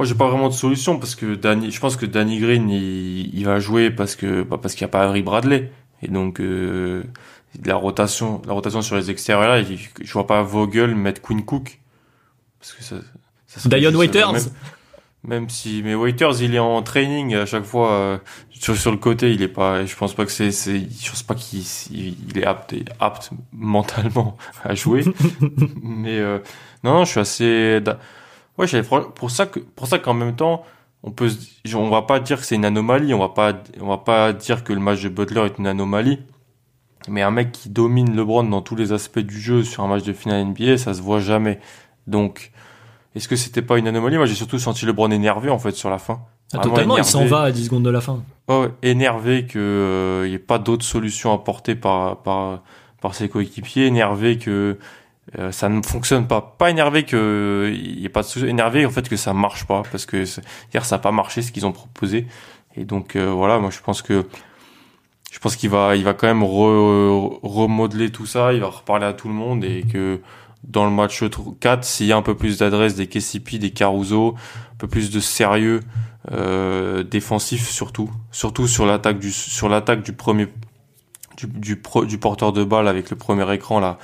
moi j'ai pas vraiment de solution parce que Danny, je pense que Danny Green il, il va jouer parce que bah, parce qu'il n'y a pas Avery Bradley et donc euh, la rotation la rotation sur les extérieurs là, il- je vois pas Vogel mettre Quinn Cook parce que ça, ça Dion Waiters. même, même si mais Waiters il est en training à chaque fois euh, sur, sur le côté il est pas je pense pas que c'est c'est je pense pas qu'il il, il est apte apte mentalement à jouer mais euh, non, non, je suis assez. d'a- Ouais, pour ça que pour ça qu'en même temps, on peut, on va pas dire que c'est une anomalie, on va pas, on va pas dire que le match de Butler est une anomalie. Mais un mec qui domine LeBron dans tous les aspects du jeu sur un match de finale NBA, ça se voit jamais. Donc, est-ce que c'était pas une anomalie? Moi, j'ai surtout senti LeBron énervé en fait sur la fin. Ah, totalement, il s'en va à 10 secondes de la fin. Ouais, ouais, énervé que il y ait pas d'autres solutions apportées par par par ses coéquipiers, énervé que euh, ça ne fonctionne pas, pas énervé que il y ait pas de énervé en fait que ça marche pas parce que hier ça a pas marché ce qu'ils ont proposé. Et donc euh, voilà, moi je pense que je pense qu'il va il va quand même re- remodeler tout ça, il va reparler à tout le monde et que dans le match 4, s'il y a un peu plus d'adresse des KCP, des Caruso, un peu plus de sérieux euh, défensif surtout, surtout sur l'attaque du sur l'attaque du premier du du, du porteur de balle avec le premier écran là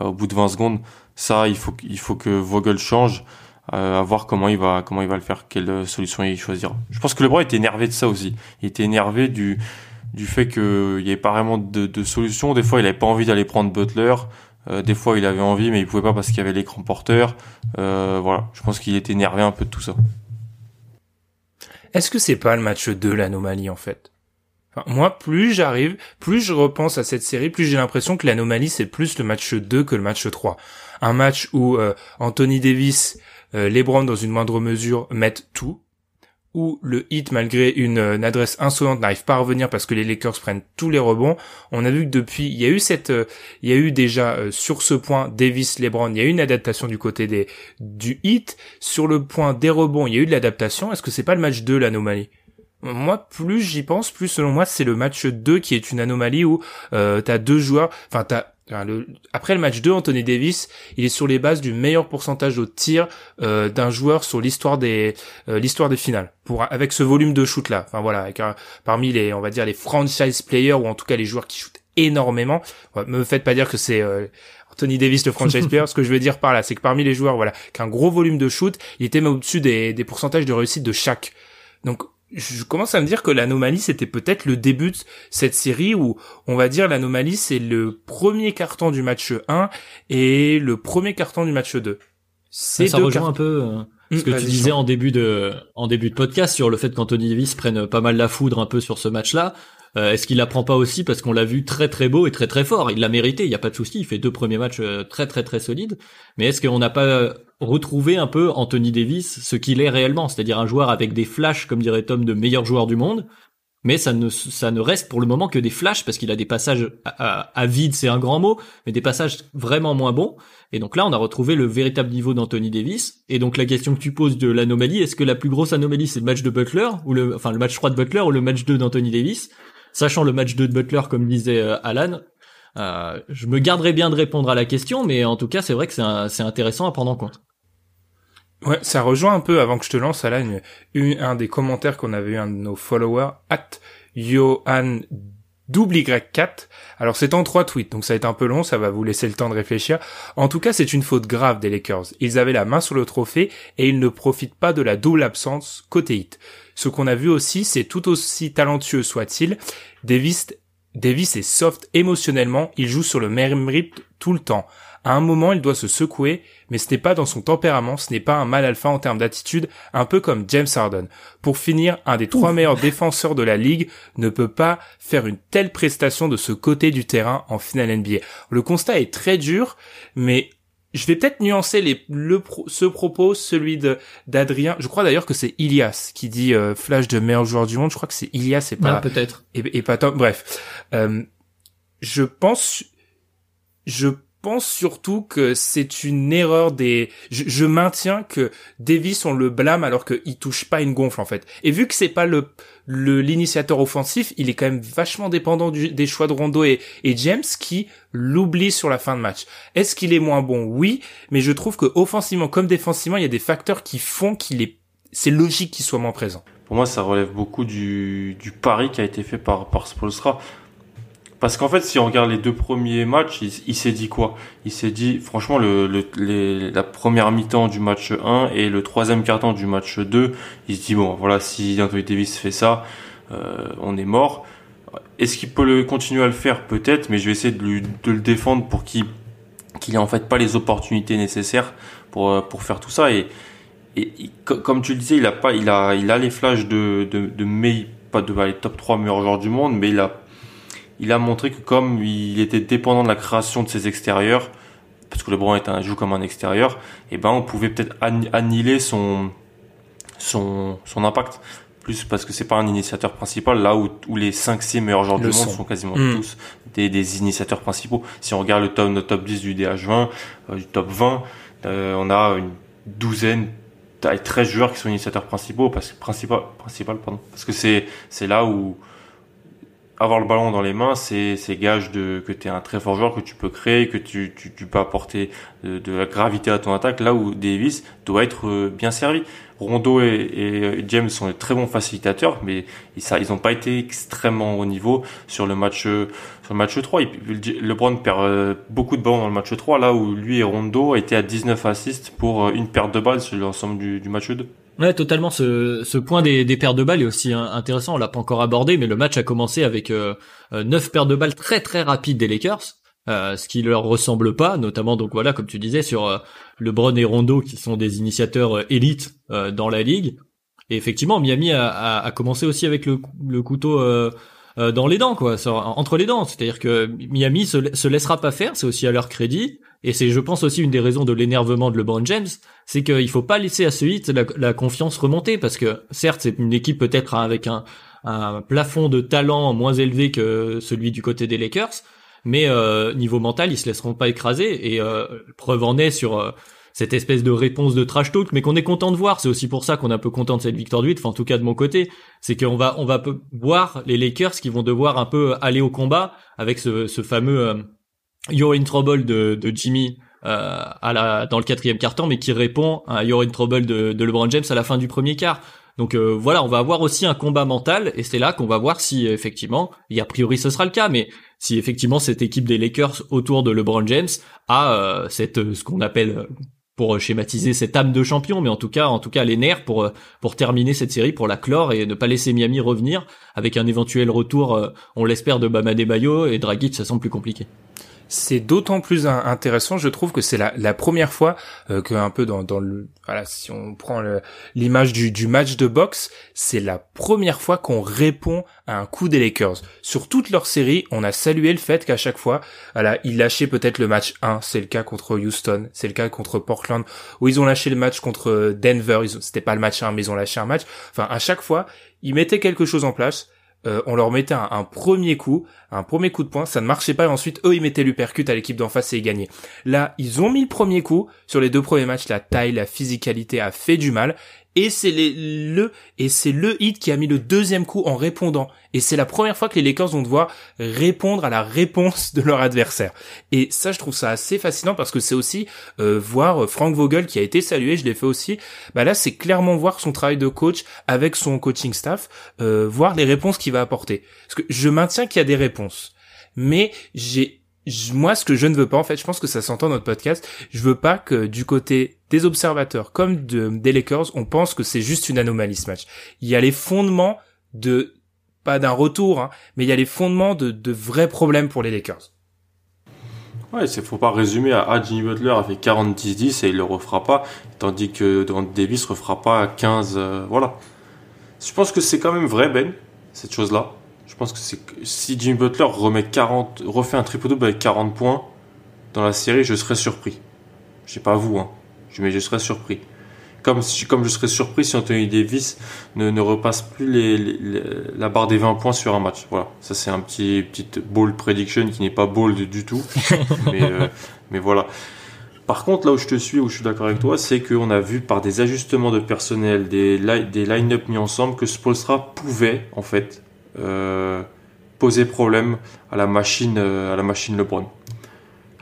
au bout de 20 secondes. Ça, il faut il faut que Vogel change. Euh, à voir comment il va comment il va le faire, quelle euh, solution il choisira. Je pense que LeBron était énervé de ça aussi. Il était énervé du du fait que il y avait pas vraiment de, de solution. Des fois, il avait pas envie d'aller prendre Butler. Euh, des fois, il avait envie, mais il pouvait pas parce qu'il y avait l'écran porteur. Euh, voilà, je pense qu'il était énervé un peu de tout ça. Est-ce que c'est pas le match 2 l'anomalie en fait? Moi, plus j'arrive, plus je repense à cette série, plus j'ai l'impression que l'anomalie c'est plus le match 2 que le match 3. Un match où euh, Anthony Davis, euh, LeBron dans une moindre mesure mettent tout, où le hit malgré une, euh, adresse insolente n'arrive pas à revenir parce que les Lakers prennent tous les rebonds. On a vu que depuis, il y a eu cette, déjà sur ce point Davis, LeBron, il y a eu une adaptation du côté des du hit. Sur le point des rebonds, il y a eu de l'adaptation. Est-ce que c'est pas le match 2 l'anomalie? Moi, plus j'y pense, plus selon moi, c'est le match 2 qui est une anomalie où euh, t'as deux joueurs, enfin t'as le, après le match 2, Anthony Davis, il est sur les bases du meilleur pourcentage au tir euh, d'un joueur sur l'histoire des euh, l'histoire des finales. Pour avec ce volume de shoot là, enfin voilà, avec parmi les on va dire les franchise players ou en tout cas les joueurs qui shootent énormément. me faites pas dire que c'est euh, Anthony Davis le franchise player. Ce que je veux dire par là, c'est que parmi les joueurs, voilà, qu'un gros volume de shoot, il était même au-dessus des, des pourcentages de réussite de chaque. Donc je commence à me dire que l'anomalie c'était peut-être le début de cette série où on va dire l'anomalie c'est le premier carton du match 1 et le premier carton du match 2. C'est ça rejoint un peu euh, ce mmh, que tu disais en début de en début de podcast sur le fait qu'Anthony Davis prenne pas mal la foudre un peu sur ce match-là. Euh, est-ce qu'il la prend pas aussi parce qu'on l'a vu très très beau et très très fort? Il l'a mérité, il y a pas de souci. Il fait deux premiers matchs euh, très très très solides. Mais est-ce qu'on n'a pas retrouvé un peu Anthony Davis, ce qu'il est réellement, c'est-à-dire un joueur avec des flashs, comme dirait Tom, de meilleur joueur du monde, mais ça ne ça ne reste pour le moment que des flashs parce qu'il a des passages à, vide, c'est un grand mot, mais des passages vraiment moins bons. Et donc là, on a retrouvé le véritable niveau d'Anthony Davis. Et donc la question que tu poses de l'anomalie, est-ce que la plus grosse anomalie c'est le match de Butler ou le enfin le match 3 de Butler ou le match 2 d'Anthony Davis? Sachant le match 2 de Butler, comme disait euh, Alan, euh, je me garderai bien de répondre à la question, mais en tout cas, c'est vrai que c'est intéressant à prendre en compte. Ouais, ça rejoint un peu, avant que je te lance, Alan, un des commentaires qu'on avait eu un de nos followers, at Johan Y4. Alors c'est en trois tweets, donc ça va être un peu long, ça va vous laisser le temps de réfléchir. En tout cas, c'est une faute grave des Lakers. Ils avaient la main sur le trophée et ils ne profitent pas de la double absence côté hit. Ce qu'on a vu aussi, c'est tout aussi talentueux soit-il, Davis, Davis est soft émotionnellement, il joue sur le même rythme tout le temps. À un moment, il doit se secouer, mais ce n'est pas dans son tempérament, ce n'est pas un mal alpha en termes d'attitude, un peu comme James Harden. Pour finir, un des trois meilleurs défenseurs de la ligue ne peut pas faire une telle prestation de ce côté du terrain en finale NBA. Le constat est très dur, mais je vais peut-être nuancer les, le ce propos, celui de d'Adrien. Je crois d'ailleurs que c'est Ilias qui dit euh, flash de meilleur joueur du monde. Je crois que c'est Ilias et pas ah, peut-être et, et, pas Tom. Bref, euh, je pense, je pense surtout que c'est une erreur des. Je, maintiens que Davis on le blâme alors qu'il touche pas une gonfle en fait. Et vu que c'est pas le le l'initiateur offensif, il est quand même vachement dépendant des choix de Rondo et, et James qui l'oublie sur la fin de match. Est-ce qu'il est moins bon? Oui, mais je trouve que offensivement comme défensivement, il y a des facteurs qui font qu'il est c'est logique qu'il soit moins présent. Pour moi, ça relève beaucoup du, du pari qui a été fait par, par Spolstra. Parce qu'en fait, si on regarde les deux premiers matchs, il, s'est dit quoi? Il s'est dit, franchement, le, le la première mi-temps du match 1 et le troisième quart-temps du match 2, il se dit, bon, voilà, si Anthony Davis fait ça, euh, on est mort. Est-ce qu'il peut le, continuer à le faire? Peut-être, mais je vais essayer de, lui, de le défendre pour qu'il qu'il ait en fait pas les opportunités nécessaires pour, euh, pour faire tout ça. Et, et, comme tu le disais, il a pas, il a, il a les flashs de, de, de pas de les top 3 meilleurs joueurs du monde, mais il a il a montré que comme il était dépendant de la création de ses extérieurs, parce que LeBron est un, joue comme un extérieur, et eh ben on pouvait peut-être annihiler son, son, son impact. Plus parce que c'est pas un initiateur principal, là où, où les 5-6 meilleurs joueurs du monde sont quasiment hmm. tous des, des, initiateurs principaux. Si on regarde le top, notre top 10 du DH20, euh, du top 20, euh, on a une douzaine, 13 joueurs qui sont initiateurs principaux, parce que, principal, principal, pardon. Parce que c'est, c'est là où, avoir le ballon dans les mains, c'est gage de que tu es un très fort joueur, que tu peux créer, que tu, peux apporter de, la gravité à ton attaque, là où Davis doit être euh, bien servi. Rondo et, James sont des très bons facilitateurs, mais ils n'ont pas été extrêmement au niveau sur le match sur le match 3. LeBron perd euh, beaucoup de ballons dans le match 3, là où lui et Rondo étaient à 19 assists pour euh, une perte de balles sur l'ensemble du, du match 2. Ouais, totalement. Ce, point des, paires de balles est aussi intéressant. On l'a pas encore abordé, mais le match a commencé avec euh, euh, neuf paires de balles très très rapides des Lakers, euh, ce qui leur ressemble pas, notamment donc voilà, comme tu disais, sur euh, LeBron et Rondo qui sont des initiateurs élites dans la ligue. Et effectivement, Miami a, a, a commencé aussi avec le couteau dans les dents, quoi, entre les dents. C'est-à-dire que Miami se, se laissera pas faire. C'est aussi à leur crédit. Et c'est, je pense, aussi une des raisons de l'énervement de LeBron James, c'est qu'il faut pas laisser à ce hit la, confiance remonter, parce que certes, c'est une équipe peut-être avec un, plafond de talent moins élevé que celui du côté des Lakers, mais euh, niveau mental, ils se laisseront pas écraser. Et euh, preuve en est sur euh, cette espèce de réponse de trash talk, mais qu'on est content de voir. C'est aussi pour ça qu'on est un peu content de cette victoire de 8, enfin en tout cas de mon côté, c'est qu'on va on va voir les Lakers qui vont devoir un peu aller au combat avec ce, ce fameux You're in trouble de, de Jimmy euh, à la, dans le quatrième quart-temps, mais qui répond à You're in trouble de, de LeBron James à la fin du premier quart. Donc euh, voilà, on va avoir aussi un combat mental et c'est là qu'on va voir si effectivement, et a priori ce sera le cas, mais si effectivement cette équipe des Lakers autour de LeBron James a euh, cette ce qu'on appelle pour schématiser cette âme de champion, mais en tout cas, en tout cas les nerfs pour pour terminer cette série, pour la clore et ne pas laisser Miami revenir avec un éventuel retour, on l'espère, de Bama Bayo et Dragic, ça semble plus compliqué c'est d'autant plus intéressant, je trouve que c'est la, première fois euh, que un peu dans, dans le voilà si on prend l'image du, du match de boxe, c'est la première fois qu'on répond à un coup des Lakers. Sur toute leur série, on a salué le fait qu'à chaque fois, voilà, ils lâchaient peut-être le match 1, c'est le cas contre Houston, c'est le cas contre Portland, où ils ont lâché le match contre Denver, c'était pas le match 1 mais ils ont lâché un match. Enfin, à chaque fois, ils mettaient quelque chose en place euh, on leur mettait un, premier coup, un premier coup de poing, ça ne marchait pas et ensuite eux ils mettaient l'uppercut à l'équipe d'en face et ils gagnaient. Là, ils ont mis le premier coup, sur les deux premiers matchs, la taille, la physicalité a fait du mal et c'est le et c'est le hit qui a mis le deuxième coup en répondant. Et c'est la première fois que les Lakers vont devoir répondre à la réponse de leur adversaire. Et ça je trouve ça assez fascinant parce que c'est aussi euh, voir Frank Vogel qui a été salué je l'ai fait aussi. Bah là c'est clairement voir son travail de coach avec son coaching staff euh, voir les réponses qu'il va apporter. Parce que je maintiens qu'il y a des réponses mais j'ai moi, ce que je ne veux pas, en fait, je pense que ça s'entend dans notre podcast, je veux pas que du côté des observateurs comme de, des Lakers, on pense que c'est juste une anomalie ce match. Il y a les fondements de, pas d'un retour, hein, mais il y a les fondements de, de vrais problèmes pour les Lakers. Ouais, c'est faut pas résumer à ah, Jimmy Butler a fait 40-10-10 et il le refera pas, tandis que Durant Davis refera pas à 15, euh, voilà. Je pense que c'est quand même vrai, Ben, cette chose-là. Je pense que c'est si Jimmy Butler remet 40, refait un triple double avec 40 points dans la série, je serais surpris. Je sais pas vous, hein, mais je serais surpris. Comme, si, comme je serais surpris si Anthony Davis ne, ne repasse plus les, la barre des 20 points sur un match. Voilà, ça c'est un petit petite bold prediction qui n'est pas bold du tout, mais, euh, mais voilà. Par contre, là où je te suis, où je suis d'accord avec toi, c'est qu'on a vu par des ajustements de personnel, des, des line-up mis ensemble, que Spolstra pouvait, en fait, poser problème à la machine, euh, à la machine LeBron.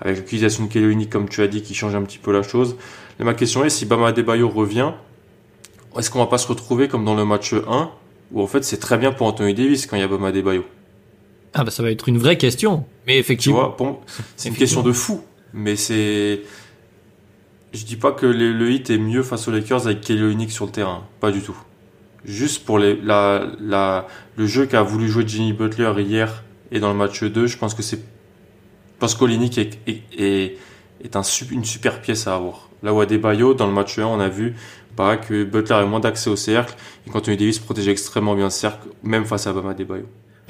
Avec l'utilisation de Kelly comme tu as dit, qui change un petit peu la chose. Mais ma question est, si Bama Adebayo revient, est-ce qu'on va pas se retrouver comme dans le match 1, où en fait c'est très bien pour Anthony Davis quand il y a Bama Adebayo? Ah bah ça va être une vraie question. Mais effectivement. c'est une question de fou. Mais c'est... Je dis pas que le, hit est mieux face aux Lakers avec Kelly sur le terrain. Pas du tout juste pour les, la, la, le jeu qu'a voulu jouer Jimmy Butler hier et dans le match 2, je pense que c'est parce qu'Olinik est, est, est, un, une super pièce à avoir. Là où à Debayo, dans le match 1, on a vu bah, que Butler a moins d'accès au cercle et qu'Anthony Davis protégeait extrêmement bien le cercle, même face à Bama Debayo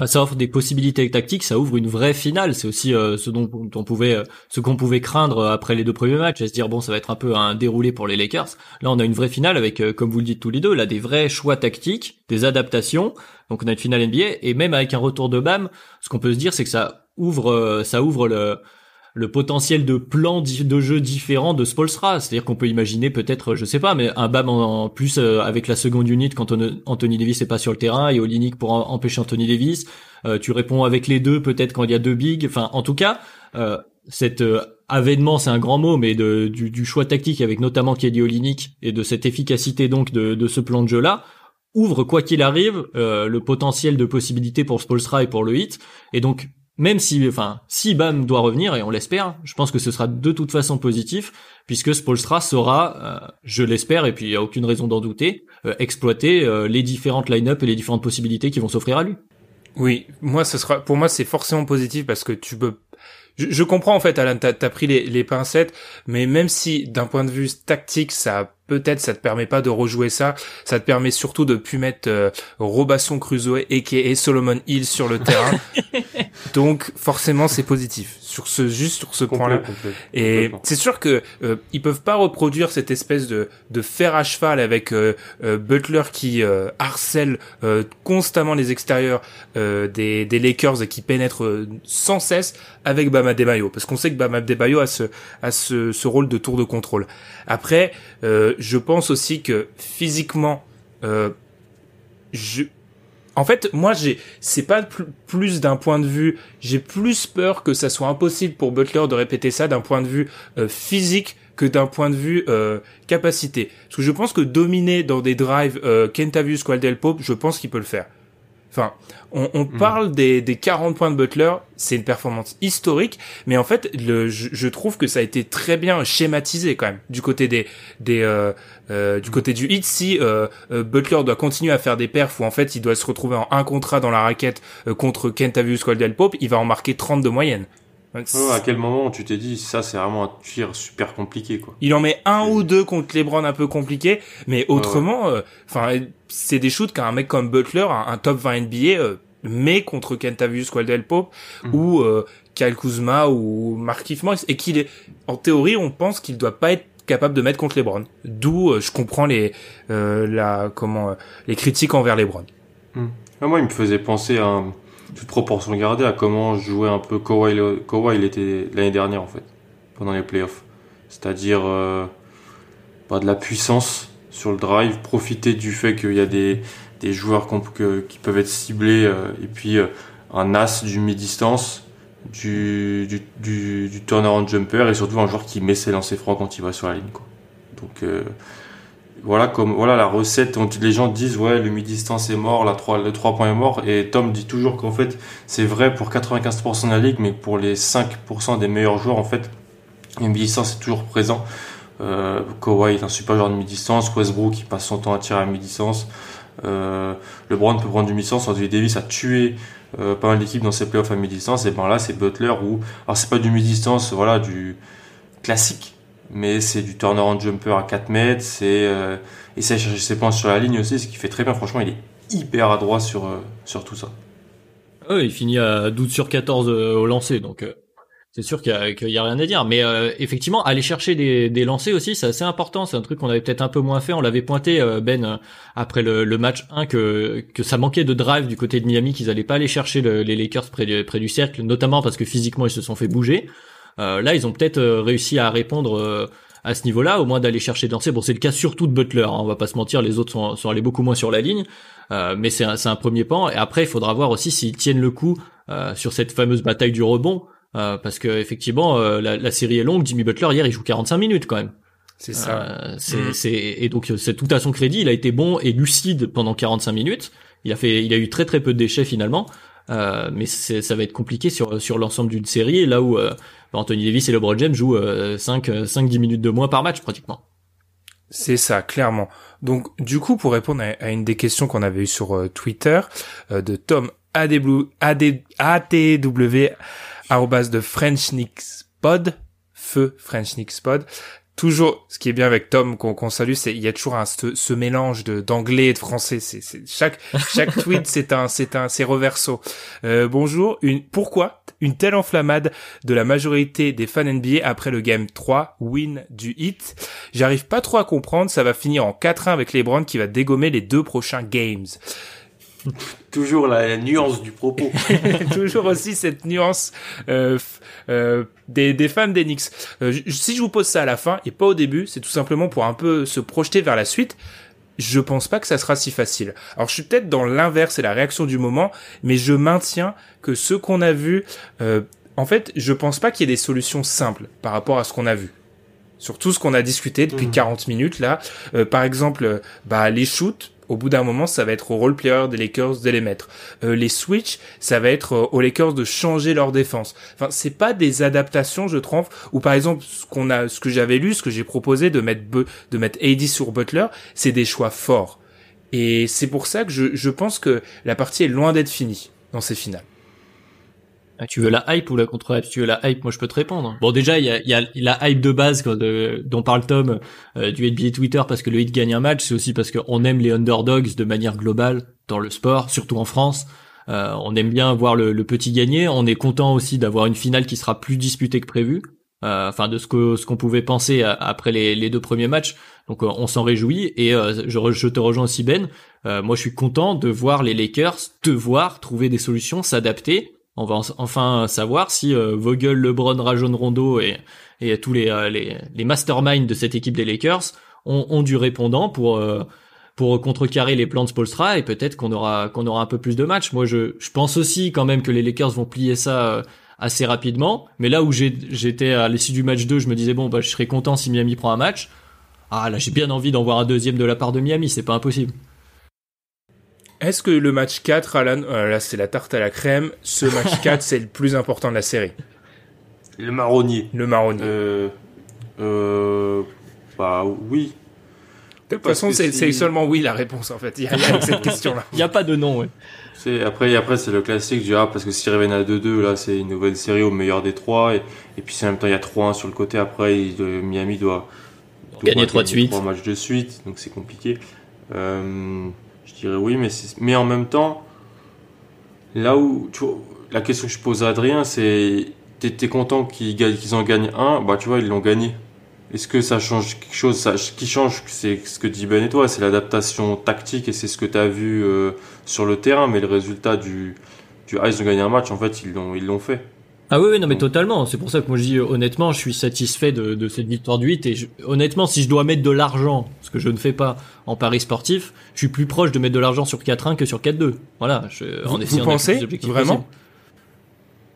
ça offre des possibilités tactiques, ça ouvre une vraie finale. C'est aussi euh, ce dont on pouvait, euh, ce qu'on pouvait craindre euh, après les deux premiers matchs, à se dire bon, ça va être un peu un déroulé pour les Lakers. Là, on a une vraie finale avec, comme vous le dites tous les deux, là des vrais choix tactiques, des adaptations. Donc on a une finale NBA et même avec un retour de Bam, ce qu'on peut se dire, c'est que ça ouvre, ça ouvre le le potentiel de plans de jeu différents de Spolstra. C'est-à-dire qu'on peut imaginer peut-être, je sais pas, mais un BAM en, plus euh, avec la seconde unit quand Anthony Davis est pas sur le terrain et Olinik pour empêcher Anthony Davis. Euh, tu réponds avec les deux peut-être quand il y a deux bigs. Enfin, en tout cas, euh, cet avènement, c'est un grand mot, mais de, du, choix tactique avec notamment Kelly Olinik et de cette efficacité donc de, de ce plan de jeu là ouvre quoi qu'il arrive le potentiel de possibilités pour Spolstra et pour le hit et donc même si, enfin, si Bam doit revenir, et on l'espère, je pense que ce sera de toute façon positif, puisque Spolstra saura, euh, je l'espère, et puis il n'y a aucune raison d'en douter, euh, exploiter euh, les différentes line-up et les différentes possibilités qui vont s'offrir à lui. Oui, moi, ce sera, pour moi, c'est forcément positif parce que tu peux je, comprends en fait, Alan, t'as as pris les, les, pincettes, mais même si d'un point de vue tactique, ça peut-être ça te permet pas de rejouer ça, ça te permet surtout de plus mettre euh, Robasson Crusoe et Solomon Hill sur le terrain. Donc forcément c'est positif sur ce juste sur ce point-là. Et c'est sûr que euh, ils peuvent pas reproduire cette espèce de de fer à cheval avec euh, euh, Butler qui harcèle constamment les extérieurs des des Lakers et qui pénètre sans cesse avec Bama Debayo parce qu'on sait que Bama Debayo a ce a ce, ce rôle de tour de contrôle. Après je pense aussi que physiquement je en fait, moi, j'ai, c'est pas plus d'un point de vue, j'ai plus peur que ça soit impossible pour Butler de répéter ça d'un point de vue euh, physique que d'un point de vue euh, capacité. Parce que je pense que dominer dans des drives euh, Kentavius Pope, je pense qu'il peut le faire. Enfin, on, on hmm. parle des, des 40 points de Butler, c'est une performance historique, mais en fait, le, je, je, trouve que ça a été très bien schématisé quand même du côté des, des euh, euh du côté du hit. Si euh, euh, Butler doit continuer à faire des perfs où en fait il doit se retrouver en un contrat dans la raquette contre Kentavious Caldwell Pope, il va en marquer 30 de moyenne. À quel moment tu t'es dit ça c'est vraiment un tir super compliqué quoi Il en met un ou deux contre LeBron un peu compliqué, mais autrement, enfin c'est des shoots qu'un mec comme Butler, un, top 20 NBA mais contre Kentavious Caldwell Pope mhm. ou euh, Kyle Kuzma ou Markif Morris et qu'il est en théorie on pense qu'il doit pas être capable de mettre contre les Browns. D'où euh, je comprends les euh, la comment euh, les critiques envers les Browns. Ah, moi il me faisait penser à toute proportion gardée à comment jouait un peu Kawhi, Kawhi il était l'année dernière en fait pendant les playoffs. C'est-à-dire euh, pas de la puissance sur le drive, profiter du fait qu'il y a des joueurs qui peuvent être ciblés euh, et puis euh, un as du mi-distance, du, turnaround jumper et surtout un joueur qui met ses lancers francs quand il va sur la ligne. Quoi. Donc voilà comme voilà la recette les gens disent ouais le mi-distance est mort, la 3, le 3 points est mort et Tom dit toujours qu'en fait c'est vrai pour 95% de la ligue mais pour les 5% des meilleurs joueurs en fait le mi-distance est toujours présent. Euh, Kawhi est un super joueur de mi-distance, Westbrook qui passe son temps à tirer à mi-distance, euh, LeBron peut prendre du mi-distance. Anthony Davis a tué euh, pas mal d'équipes dans ses playoffs à mi-distance. Et ben là, c'est Butler où, alors c'est pas du mi-distance, voilà, du classique, mais c'est du turnaround jumper à 4 mètres. C'est euh, essayer de chercher ses points sur la ligne aussi, ce qui fait très bien. Franchement, il est hyper adroit sur euh, sur tout ça. il finit à 12 sur 14 euh, au lancer, donc c'est sûr qu'il y, a rien à dire. Mais euh, effectivement, aller chercher des, des lancers aussi, c'est assez important. C'est un truc qu'on avait peut-être un peu moins fait. On l'avait pointé, euh, Ben, euh, après le, le, match 1, que, que ça manquait de drive du côté de Miami, qu'ils allaient pas aller chercher les Lakers près du, près du cercle, notamment parce que physiquement, ils se sont fait bouger. Là, ils ont peut-être réussi à répondre à ce niveau-là, au moins d'aller chercher des lancers. Bon, c'est le cas surtout de Butler, hein, on va pas se mentir, les autres sont, sont allés beaucoup moins sur la ligne. mais c'est un, un, premier pan. Et après, il faudra voir aussi s'ils tiennent le coup sur cette fameuse bataille du rebond. Euh, parce que effectivement, euh, la, la, série est longue. Jimmy Butler hier, il joue 45 minutes quand même. C'est ça. Euh, c'est, mm. c'est et donc c'est tout à son crédit. Il a été bon et lucide pendant 45 minutes. Il a fait, il a eu très très peu de déchets finalement. Mais ça va être compliqué sur sur l'ensemble d'une série là où Anthony Davis et LeBron James jouent 5 5 10 minutes de moins par match pratiquement. C'est ça, clairement. Donc, du coup, pour répondre à, une des questions qu'on avait eues sur Twitter de Tom ADW, ATW arrobas de French Pod, feu French Pod. Toujours, ce qui est bien avec Tom qu'on salue, c'est il y a toujours un, ce, mélange de d'anglais et de français. C'est chaque chaque tweet c'est un c'est un c'est reverso. Euh, bonjour. Une pourquoi une telle enflammade de la majorité des fans NBA après le game 3 win du hit? J'arrive pas trop à comprendre. Ça va finir en 4-1 avec LeBron qui va dégommer les deux prochains games. Toujours la, nuance du propos. Toujours aussi cette nuance euh, euh, des, des fans d'Enix. Euh, si je vous pose ça à la fin et pas au début, c'est tout simplement pour un peu se projeter vers la suite. Je pense pas que ça sera si facile. Alors je suis peut-être dans l'inverse et la réaction du moment, mais je maintiens que ce qu'on a vu, euh, en fait, je pense pas qu'il y ait des solutions simples par rapport à ce qu'on a vu sur tout ce qu'on a discuté depuis 40 mmh. minutes là. Euh, par exemple, bah les shoots, au bout d'un moment, ça va être au role player des Lakers de les mettre. Euh, les switch, ça va être euh, aux Lakers de changer leur défense. Enfin, c'est pas des adaptations, je trouve. Ou par exemple, ce qu'on a, ce que j'avais lu, ce que j'ai proposé de mettre de mettre AD sur Butler, c'est des choix forts. Et c'est pour ça que je pense que la partie est loin d'être finie dans ces finales. Tu veux la hype ou la contre-hype tu veux la hype, moi je peux te répondre. Bon déjà il y a, y a, la hype de base dont parle Tom euh, du NBA Twitter parce que le hit gagne un match, c'est aussi parce qu'on aime les underdogs de manière globale dans le sport, surtout en France. Euh, on aime bien voir le, petit gagner. On est content aussi d'avoir une finale qui sera plus disputée que prévu. Euh, enfin de ce que ce qu'on pouvait penser après les, les, deux premiers matchs. Donc on s'en réjouit et je, je, te rejoins aussi Ben. moi je suis content de voir les Lakers devoir trouver des solutions, s'adapter on va enfin savoir si euh, Vogel, LeBron, Rajon Rondo et, et tous les, euh, les, les masterminds de cette équipe des Lakers ont, ont du répondant pour euh, pour contrecarrer les plans de Spolstra et peut-être qu'on aura aura un peu plus de matchs. Moi, je, je pense aussi quand même que les Lakers vont plier ça euh, assez rapidement. Mais là où j'étais à l'issue du match 2, je me disais bon bah je serais content si Miami prend un match. Ah là, j'ai bien envie d'en voir un deuxième de la part de Miami, c'est pas impossible. Est-ce que le match 4, Alan, euh, là c'est la tarte à la crème, ce match 4 c'est le plus important de la série Le marronnier. Le marronnier. Euh, euh, bah oui. De toute façon, c'est seulement oui la réponse en fait. Il y a, cette question-là. Il n'y a pas de non. Ouais. Après, après c'est le classique du ah parce que s'ils reviennent à 2-2, là c'est une nouvelle série au meilleur des trois et, et puis en même temps il y a 3-1 sur le côté. Après, Miami doit, gagner 3 de suite. 3 matchs de suite, donc c'est compliqué. Euh, dirais oui, mais mais en même temps, là où la question que je pose à Adrien, c'est t'es content qu'ils en gagnent un, bah tu vois ils l'ont gagné. Est-ce que ça change quelque chose? Ça, Ce qui change, c'est ce que dit Ben et toi, c'est l'adaptation tactique et c'est ce que tu as vu euh, sur le terrain, mais le résultat du, du ah, ils ont gagné un match, en fait, ils l'ont fait. Ah oui, oui, non, mais totalement. C'est pour ça que moi je dis honnêtement, je suis satisfait de, de cette victoire du 8 et honnêtement, si je dois mettre de l'argent, ce que je ne fais pas en paris sportif, je suis plus proche de mettre de l'argent sur 4-1 que sur 4-2. Voilà. Je, en vous, pensez vraiment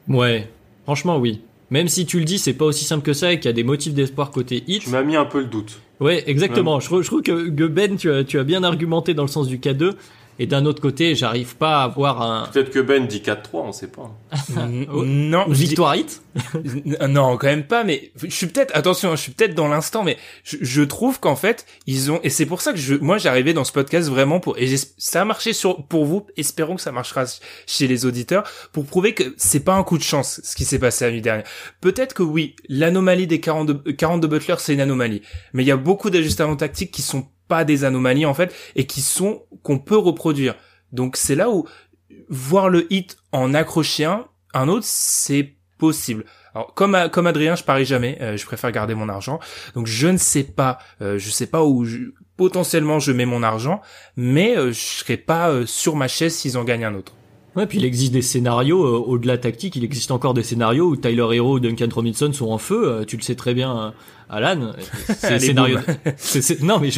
Ouais, franchement oui. Même si tu le dis, c'est pas aussi simple que ça et qu'il y a des motifs d'espoir côté hit. Tu m'as mis un peu le doute. Ouais, exactement. Je, je, trouve que, que Ben, tu as, tu as bien argumenté dans le sens du K2. Et d'un autre côté, j'arrive pas à avoir un. Peut-être que Ben dit 4-3, on sait pas. non. Victoire hit Non, quand même pas. Mais je suis peut-être. Attention, je suis peut-être dans l'instant, mais je, trouve qu'en fait, ils ont. Et c'est pour ça que je, moi, j'arrivais dans ce podcast vraiment pour. Et ça a marché sur pour vous. Espérons que ça marchera chez les auditeurs pour prouver que c'est pas un coup de chance ce qui s'est passé la nuit dernière. Peut-être que oui, l'anomalie des 42, 42 Butler, c'est une anomalie. Mais il y a beaucoup d'ajustements tactiques qui sont pas des anomalies en fait et qui sont qu'on peut reproduire. Donc c'est là où voir le hit en accrocher un, un autre, c'est possible. Alors comme comme Adrien, je parie jamais, euh, je préfère garder mon argent. Donc je ne sais pas, euh, je sais pas où potentiellement je mets mon argent, mais euh, je serai pas sur ma chaise s'ils en gagnent un autre. Ouais, puis il existe des scénarios au-delà tactique, il existe encore des scénarios où Tyler Hero ou Duncan Robinson sont en feu. tu le sais très bien, Alan, c'est scénario. non, mais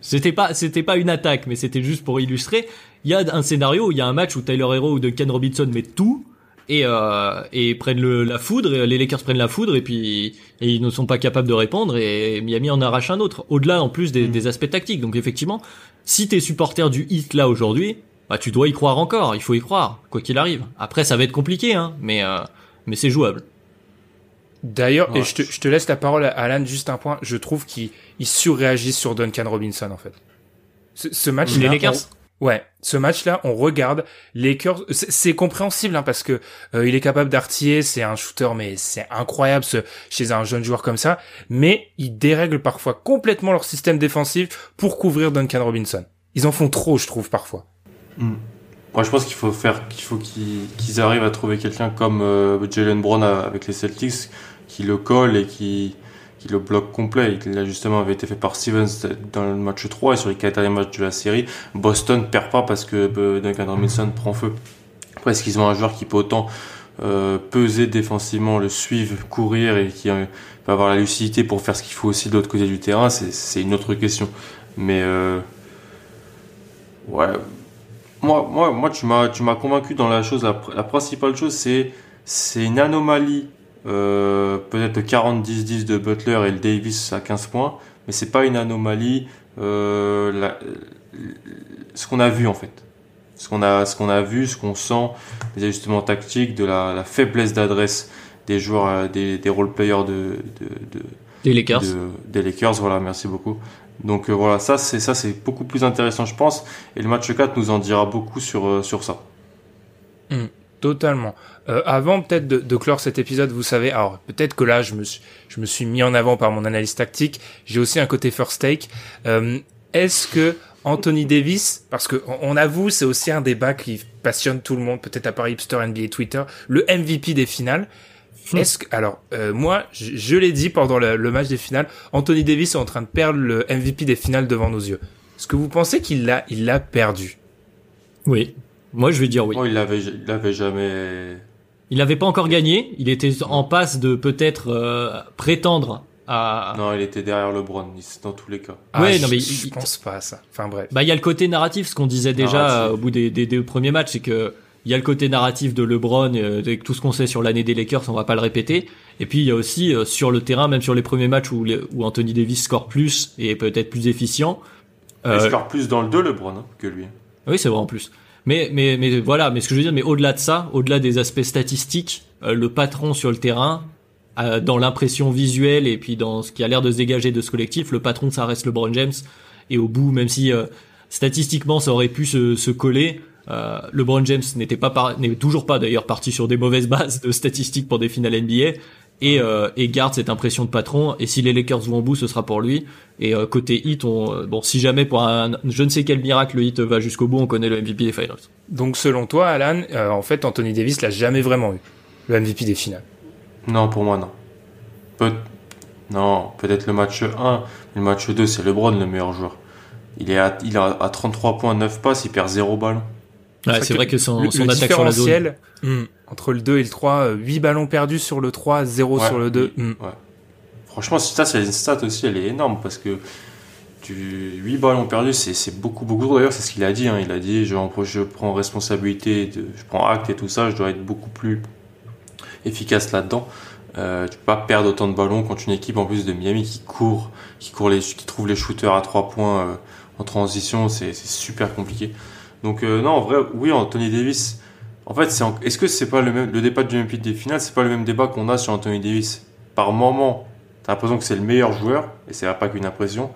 c'était pas, c'était pas une attaque, mais c'était juste pour illustrer. Il y a un scénario, il y a un match où Tyler Hero ou Ken Robinson mettent tout et euh, et prennent le, la foudre. Et les Lakers prennent la foudre et puis et ils ne sont pas capables de répondre et Miami en arrache un autre. Au-delà en plus des, mm. des aspects tactiques. Donc effectivement, si t'es supporter du hit là aujourd'hui, bah tu dois y croire encore. Il faut y croire, quoi qu'il arrive. Après, ça va être compliqué, hein, mais euh, mais c'est jouable. D'ailleurs, et je te, je te, laisse la parole à Alan, juste un point, je trouve qu'il surréagit sur Duncan Robinson en fait. Ce, ce match les Lakers Ouais, ce match-là, on regarde les Lakers, c'est compréhensible hein, parce que euh, il est capable d'artiller, c'est un shooter, mais c'est incroyable ce, chez un jeune joueur comme ça. Mais ils dérèglent parfois complètement leur système défensif pour couvrir Duncan Robinson. Ils en font trop, je trouve parfois. Hmm. Moi, je pense qu'il faut faire, qu'il faut qu'ils arrivent à trouver quelqu'un comme euh, Jalen Brown avec les Celtics qui le colle et qui, qui le bloque complet. Il justement avait été fait par Stevens dans le match 3 et sur les quatre derniers matchs de la série. Boston perd pas parce que euh, Duncan Robinson prend feu. Après, est-ce qu'ils ont un joueur qui peut autant euh, peser défensivement, le suivre, courir et qui euh, va avoir la lucidité pour faire ce qu'il faut aussi de l'autre côté du terrain? C'est une autre question. Mais euh, ouais, moi, moi, moi, tu m'as, tu m'as convaincu dans la chose. La, la principale chose, c'est, c'est une anomalie euh, peut-être le 40-10-10 de Butler et le Davis à 15 points, mais c'est pas une anomalie. Euh, ce qu'on a vu en fait, ce qu'on a, ce qu'on a vu, ce qu'on sent, les ajustements tactiques, de la, la faiblesse d'adresse des joueurs, euh, des, des role players de, de, de des Lakers. des Lakers, voilà, merci beaucoup. Donc euh, voilà, ça c'est ça c'est beaucoup plus intéressant, je pense, et le match 4 nous en dira beaucoup sur euh, sur ça. Mmh. Totalement. Euh, avant peut-être de, de, clore cet épisode, vous savez, alors peut-être que là je me suis, je me suis mis en avant par mon analyse tactique. J'ai aussi un côté first take. Euh, Est-ce que Anthony Davis, parce que on, avoue, c'est aussi un débat qui passionne tout le monde, peut-être à part hipster NBA Twitter, le MVP des finales. Hmm. Est-ce que alors euh, moi je, je l'ai dit pendant le, le, match des finales, Anthony Davis est en train de perdre le MVP des finales devant nos yeux. Est-ce que vous pensez qu'il l'a il l'a perdu? Oui. Moi, je vais dire oui. Oh, il l'avait, il l'avait jamais. Il n'avait pas encore gagné. Il était en passe de peut-être euh, prétendre à... Non, il était derrière LeBron, dans tous les cas. Ah, Ouais, je, non, mais je il- pense pas à ça. Enfin bref. Bah, il y a le côté narratif, ce qu'on disait déjà Narratif. euh, au bout des, des, des premiers matchs, c'est que il y a le côté narratif de LeBron, euh, de tout ce qu'on sait sur l'année des Lakers, on va pas le répéter. Et puis il y a aussi euh, sur le terrain, même sur les premiers matchs où, où Anthony Davis score plus et est peut-être plus efficient. Il euh, score plus dans le 2, LeBron, hein, que lui. oui, c'est vrai en plus. Mais, mais, mais voilà, mais ce que je veux dire, mais au-delà de ça, au-delà des aspects statistiques, euh, le patron sur le terrain, euh, dans l'impression visuelle et puis dans ce qui a l'air de se dégager de ce collectif, le patron, ça reste LeBron James. Et au bout, même si euh, statistiquement ça aurait pu se, se coller, euh, LeBron James n'était pas par- n'est toujours pas d'ailleurs parti sur des mauvaises bases de statistiques pour des finales NBA. Et, euh, et garde cette impression de patron. Et si les Lakers vont au bout, ce sera pour lui. Et euh, côté hit, on, bon, si jamais pour un je ne sais quel miracle le hit va jusqu'au bout, on connaît le MVP des finals. Donc selon toi, Alan, euh, en fait, Anthony Davis l'a jamais vraiment eu, le MVP des finales? Non, pour moi, non. Peut... Non, peut-être le match 1, mais le match 2, c'est LeBron le meilleur joueur. Il est à, il a à 33 points, 9 passes, il perd 0 ballon. Ouais, c'est vrai que son, le, son le attaque sur la zone. différentiel hmm, entre le 2 et le 3, 8 ballons perdus sur le 3, 0 Ouais, sur le 2. oui, Hmm. ouais. Franchement, ça, c'est une stat aussi, elle est énorme parce que tu... 8 ballons perdus, c'est c'est beaucoup, beaucoup. D'ailleurs, c'est ce qu'il a dit. hein. Il a dit je, je prends responsabilité, de, je prends acte et tout ça, je dois être beaucoup plus efficace là-dedans. Euh, tu peux pas perdre autant de ballons contre une équipe en plus de Miami qui court, qui court les, qui trouve les shooters à 3 points euh, en transition, c'est c'est super compliqué. Donc euh, non, en vrai, oui, Anthony Davis. En fait, c'est en- est-ce que c'est pas le même le débat du MVP des finales, c'est pas le même débat qu'on a sur Anthony Davis? Par moment, t'as l'impression que c'est le meilleur joueur et c'est pas qu'une impression.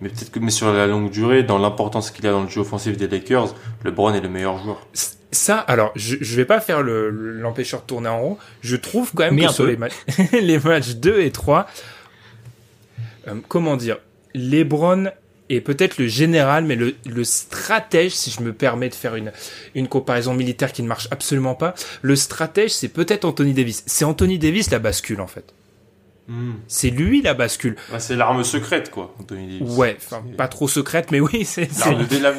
Mais peut-être que mais sur la longue durée, dans l'importance qu'il a dans le jeu offensif des Lakers, LeBron est le meilleur joueur. Ça, alors, je, je vais pas faire le- l'empêcheur de tourner en rond. Je trouve quand même Mais que sur peu. les, matchs les matchs 2 et 3, euh, comment dire, LeBron est peut-être le général, mais le, le stratège, si je me permets de faire une, une comparaison militaire qui ne marche absolument pas, le stratège, c'est peut-être Anthony Davis. C'est Anthony Davis la bascule, en fait. C'est lui la bascule. Bah, c'est l'arme secrète, quoi, Anthony Davis. Ouais, pas trop secrète, mais oui, c'est... c'est-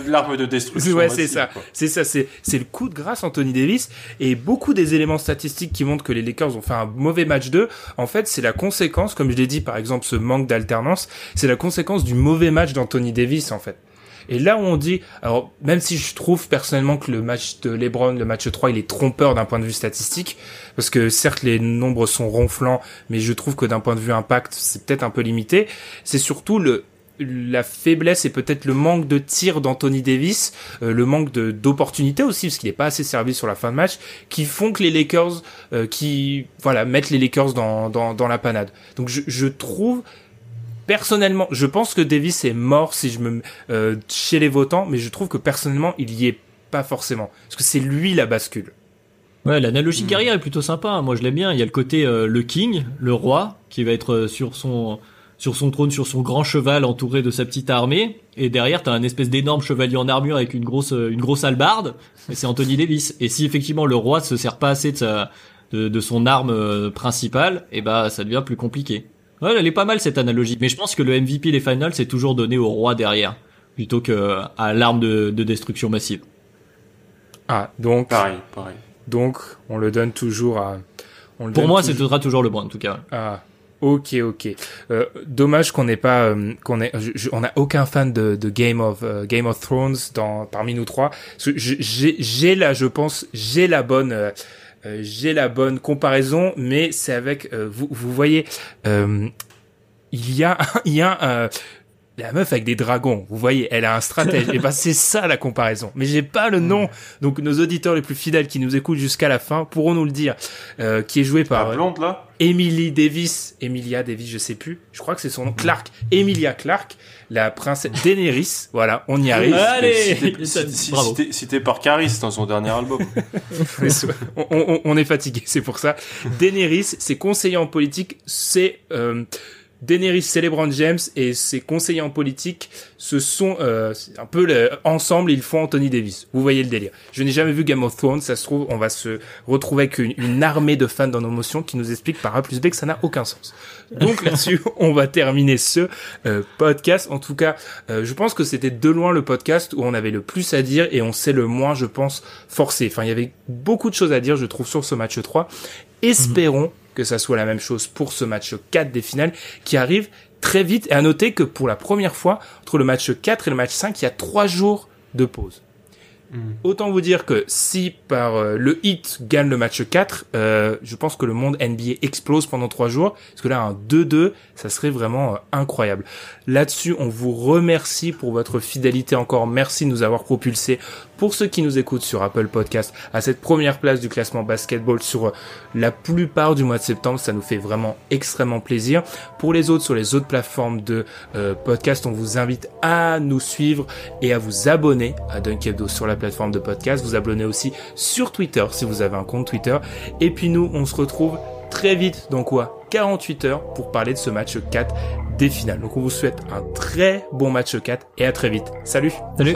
L'arme de, de destruction. Ouais, c'est ça. C'est ça, c'est c'est le coup de grâce Anthony Davis et beaucoup des éléments statistiques qui montrent que les Lakers ont fait un mauvais match 2, en fait, c'est la conséquence comme je l'ai dit par exemple ce manque d'alternance, c'est la conséquence du mauvais match d'Anthony Davis en fait. Et là où on dit, alors même si je trouve personnellement que le match de LeBron, le match 3, il est trompeur d'un point de vue statistique, parce que certes les nombres sont ronflants, mais je trouve que d'un point de vue impact, c'est peut-être un peu limité. C'est surtout le la faiblesse et peut-être le manque de tir d'Anthony Davis, euh, le manque de d'opportunités aussi parce qu'il n'est pas assez servi sur la fin de match, qui font que les Lakers, euh, qui voilà mettent les Lakers dans dans, dans la panade. Donc je, je trouve personnellement, je pense que Davis est mort si je me euh, chez les votants, mais je trouve que personnellement il y est pas forcément parce que c'est lui la bascule. Ouais, l'analogie guerrière est plutôt sympa. hein. Moi, je l'aime bien. Il y a le côté euh, le king, le roi, qui va être euh, sur son sur son trône, sur son grand cheval, entouré de sa petite armée. Et derrière, t'as un espèce d'énorme chevalier en armure avec une grosse euh, une grosse hallebarde. Et c'est Anthony Davis. Et si effectivement le roi se sert pas assez de sa de, de son arme euh, principale, et bah ça devient plus compliqué. Ouais, elle est pas mal cette analogie. Mais je pense que le MVP des finals c'est toujours donné au roi derrière, plutôt que à l'arme de, de destruction massive. Ah donc Pareil, pareil. donc on le donne toujours à on le Pour moi, toujours- c'est toujours LeBron en tout cas. Ah, ok, ok. Euh, dommage qu'on n'ait pas, euh, qu'on ait, je- je- on n'a aucun fan de, de Game of euh, Game of Thrones dans parmi nous trois. Parce que je- J'ai, j'ai là, je pense, j'ai la bonne, euh, j'ai la bonne comparaison, mais c'est avec, euh, vous, vous voyez, euh, il y a, il y a euh, la meuf avec des dragons, vous voyez, elle a un stratège. et ben c'est ça la comparaison. Mais j'ai pas le nom. Donc nos auditeurs les plus fidèles qui nous écoutent jusqu'à la fin pourront nous le dire. Euh, qui est joué par La blonde, là? Emily Davis, Emilia Davis, je sais plus. Je crois que c'est son nom. Clark, Emilia Clark, la princesse Daenerys. Voilà, on y arrive. Allez, Cité, par Caris dans son dernier album. on, on- on est fatigué, c'est pour ça. Daenerys, ses conseillers en politique, c'est euh, Daenerys, c'est LeBron James et ses conseillers en politique, ce sont euh, un peu le- ensemble, ils font Anthony Davis. Vous voyez le délire. Je n'ai jamais vu Game of Thrones, ça se trouve, on va se retrouver avec une, une armée de fans dans nos motions qui nous expliquent par A plus B que ça n'a aucun sens. Donc là-dessus, on va terminer ce euh, podcast. En tout cas, euh, je pense que c'était de loin le podcast où on avait le plus à dire et on s'est le moins, je pense, forcé. Enfin, il y avait beaucoup de choses à dire, je trouve, sur ce match 3. Espérons que ça soit la même chose pour ce match 4 des finales qui arrive très vite. Et à noter que pour la première fois, entre le match 4 et le match 5, il y a trois jours de pause. Mm. Autant vous dire que si par euh, le hit gagne le match 4, euh, je pense que le monde NBA explose pendant trois jours. Parce que là, un 2-2, ça serait vraiment euh, incroyable. Là-dessus, on vous remercie pour votre fidélité encore. Merci de nous avoir propulsé pour ceux qui nous écoutent sur Apple Podcast à cette première place du classement basketball sur euh, la plupart du mois de septembre. Ça nous fait vraiment extrêmement plaisir. Pour les autres, sur les autres plateformes de euh, podcast, on vous invite à nous suivre et à vous abonner à Dunkedo sur la plateforme de podcast. Vous abonnez aussi sur Twitter si vous avez un compte Twitter. Et puis nous, on se retrouve très vite dans quoi? 48 heures pour parler de ce match 4 des finales. Donc on vous souhaite un très bon match 4 et à très vite. Salut. Salut.